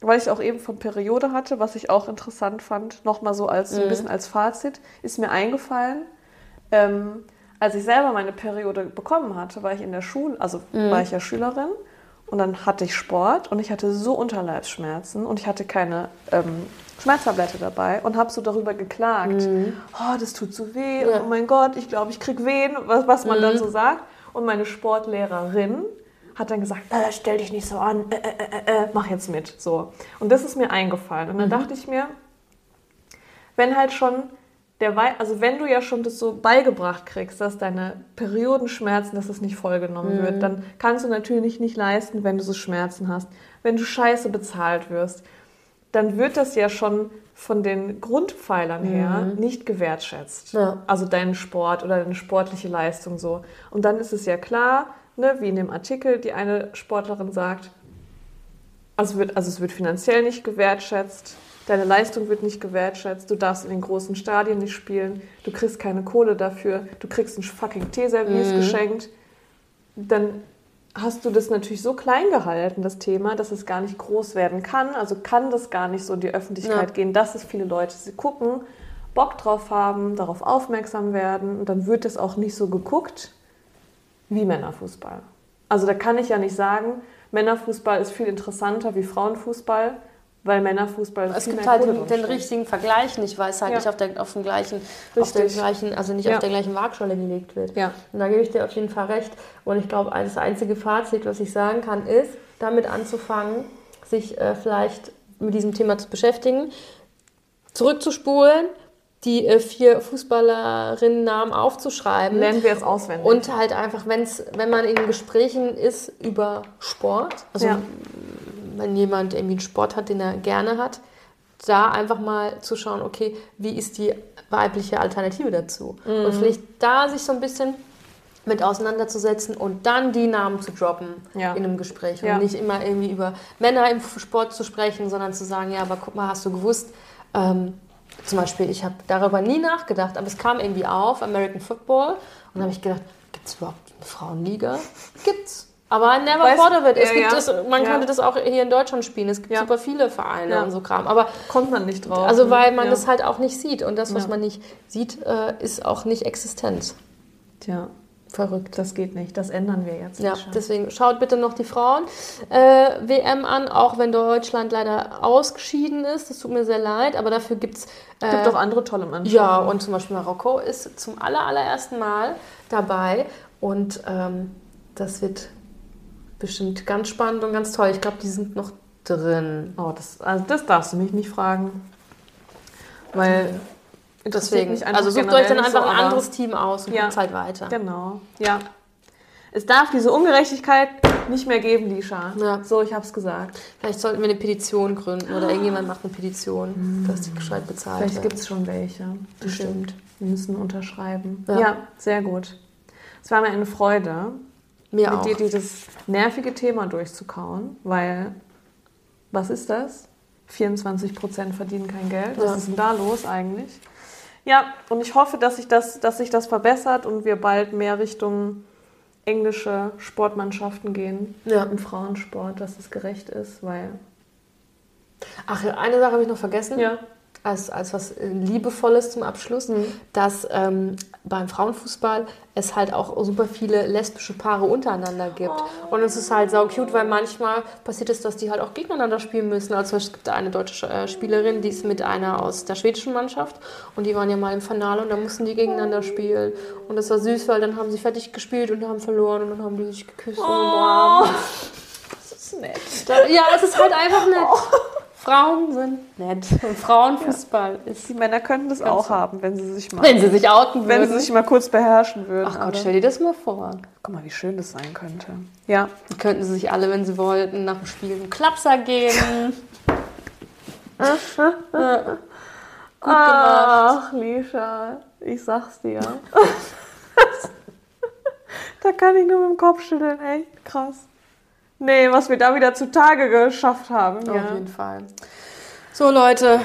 weil ich auch eben von Periode hatte, was ich auch interessant fand, nochmal so als Mhm. ein bisschen als Fazit, ist mir eingefallen, ähm, als ich selber meine Periode bekommen hatte, war ich in der Schule, also Mhm. war ich ja Schülerin und dann hatte ich Sport und ich hatte so Unterleibsschmerzen und ich hatte keine ähm, Schmerztablette dabei und habe so darüber geklagt. Oh, das tut so weh. Mhm. Ja. Und, oh mein Gott, ich glaube, ich krieg Wehen, was, was man dann Mhm. so sagt. Und meine Sportlehrerin hat dann gesagt, äh, stell dich nicht so an, äh, äh, äh, äh, mach jetzt mit. So. Und das ist mir eingefallen. Und dann dachte ich mir, wenn halt schon der Wei also wenn du ja schon das so beigebracht kriegst, dass deine Periodenschmerzen, dass es nicht vollgenommen wird, dann kannst du natürlich nicht leisten, wenn du so Schmerzen hast. Wenn du scheiße bezahlt wirst, dann wird das ja schon von den Grundpfeilern her nicht gewertschätzt. Ja. Also deinen Sport oder deine sportliche Leistung so. Und dann ist es ja klar, ne, wie in dem Artikel die eine Sportlerin sagt, also, wird, also es wird finanziell nicht gewertschätzt, deine Leistung wird nicht gewertschätzt, du darfst in den großen Stadien nicht spielen, du kriegst keine Kohle dafür, du kriegst ein fucking Teeservice geschenkt. Dann hast du das natürlich so klein gehalten, das Thema, dass es gar nicht groß werden kann. Also kann das gar nicht so in die Öffentlichkeit Ja. gehen, dass es viele Leute sie gucken, Bock drauf haben, darauf aufmerksam werden. Und dann wird es auch nicht so geguckt wie Männerfußball. Also da kann ich ja nicht sagen, Männerfußball ist viel interessanter wie Frauenfußball, weil Männerfußball Es gibt halt den, den richtigen Vergleich nicht, weil es halt Ja. nicht auf, der, auf, dem gleichen, auf der Richtig. gleichen, also nicht Ja. auf der gleichen Waagschale gelegt wird. Ja. Und da gebe ich dir auf jeden Fall recht. Und ich glaube, das einzige Fazit, was ich sagen kann, ist, damit anzufangen, sich äh, vielleicht mit diesem Thema zu beschäftigen, zurückzuspulen, die äh, vier Fußballerinnen-Namen aufzuschreiben. Lernen wir es auswendig. Und halt einfach, wenn's, wenn man in Gesprächen ist über Sport, also Ja. Wenn jemand irgendwie einen Sport hat, den er gerne hat, da einfach mal zu schauen, okay, wie ist die weibliche Alternative dazu? Mhm. Und vielleicht da sich so ein bisschen mit auseinanderzusetzen und dann die Namen zu droppen Ja. in einem Gespräch. Ja. Und nicht immer irgendwie über Männer im Sport zu sprechen, sondern zu sagen, ja, aber guck mal, hast du gewusst, ähm, zum Beispiel, ich habe darüber nie nachgedacht, aber es kam irgendwie auf, American Football, und da habe ich gedacht, gibt es überhaupt eine Frauenliga? Gibt's. Aber never Weißt- thought of it. Es ja, gibt ja. es, man Ja. könnte das auch hier in Deutschland spielen. Es gibt Ja. super viele Vereine und so Kram. Aber kommt man nicht drauf. also ne? weil man das halt auch nicht sieht. Und das, was man nicht sieht, äh, ist auch nicht Existenz. Tja, Verrückt. das geht nicht. Das ändern wir jetzt. Ja, deswegen schaut bitte noch die Frauen-WM an, auch wenn Deutschland leider ausgeschieden ist. Das tut mir sehr leid, aber dafür gibt es. Äh, gibt auch andere tolle Mannschaften. ja, und zum Beispiel Marokko ist zum aller, allerersten Mal dabei und ähm, das wird bestimmt ganz spannend und ganz toll. Ich glaube, die sind noch drin. Oh, das, also das darfst du mich nicht fragen. Weil Deswegen, mich also sucht euch dann einfach so, ein anderes Team aus und Ja. guckt halt weiter. Genau, ja. Es darf diese Ungerechtigkeit nicht mehr geben, Lisha. Ja. So, ich hab's gesagt. Vielleicht sollten wir eine Petition gründen oder irgendjemand macht eine Petition, dass die gescheit bezahlt Vielleicht wird. gibt es schon welche. Bestimmt. Wir müssen unterschreiben. Ja. Ja. sehr gut. Es war mir eine Freude, Mir mit auch. dir dieses nervige Thema durchzukauen, weil, was ist das? 24% verdienen kein Geld. Was Ja. ist denn da los eigentlich? Ja, und ich hoffe, dass sich das, dass sich das verbessert und wir bald mehr Richtung englische Sportmannschaften gehen Ja. im Frauensport, dass es gerecht ist, weil Ach, eine Sache habe ich noch vergessen. ja, Als, als was Liebevolles zum Abschluss, dass ähm, beim Frauenfußball es halt auch super viele lesbische Paare untereinander gibt. Und es ist halt sau cute, weil manchmal passiert es, dass die halt auch gegeneinander spielen müssen. Also es gibt da eine deutsche äh, Spielerin, die ist mit einer aus der schwedischen Mannschaft und die waren ja mal im Finale und da mussten die gegeneinander spielen. Und das war süß, weil dann haben sie fertig gespielt und haben verloren und dann haben die sich geküsst. Und umarmt. das ist nett. Ja, es ist halt einfach nett. Frauen sind nett. [LAUGHS] Und Frauenfußball ist. Die Männer könnten das auch haben, wenn sie sich mal, Wenn sie sich outen wenn würden. sie sich mal kurz beherrschen würden. Ach Gott, stell dir das mal vor. Guck mal, wie schön das sein könnte. Ja. Könnten sie sich alle, wenn sie wollten, nach dem Spiel einen Klapser geben. [LAUGHS] Ja. Gut gemacht. Ach, Lisha, ich sag's dir. [LAUGHS] da kann ich nur mit dem Kopf schütteln, echt krass. Nee, was wir da wieder zutage geschafft haben. Auf Ja. jeden Fall. So, Leute,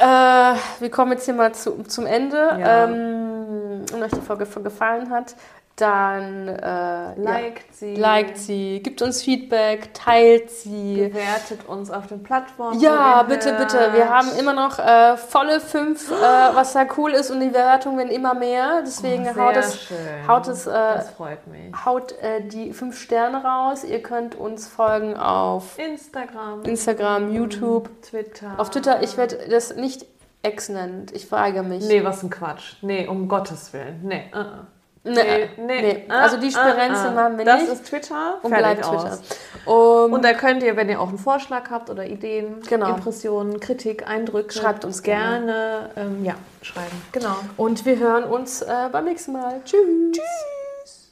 äh, wir kommen jetzt hier mal zu, zum Ende. Ja. Ähm, wenn euch die Folge gefallen hat, dann äh, ja, Liked sie. liked sie, gibt uns Feedback, teilt sie. Bewertet uns auf den Plattformen. Ja, bitte, hört. bitte. Wir haben immer noch äh, volle fünf, äh, [GASPS] was da cool ist und die Bewertungen werden immer mehr. Deswegen Oh, haut es, schön. haut es, äh, das freut mich. haut äh, die fünf Sterne raus. Ihr könnt uns folgen auf Instagram, Instagram, YouTube, Twitter. auf Twitter. Ich werde das nicht Ex nennen. Ich weigere mich. Nee, was ein Quatsch. Nee, um Gottes Willen. Nee. Uh -uh. Nee, nee. nee. Ah, also die Spirenze ah, ah. machen wir das nicht. Das ist Twitter. Und bleibt Twitter. Um, und da könnt ihr, wenn ihr auch einen Vorschlag habt oder Ideen, genau. Impressionen, Kritik, Eindrücke, schreibt uns gerne. gerne ähm, ja, schreiben. Genau. Und wir hören uns äh, beim nächsten Mal. Tschüss. Tschüss.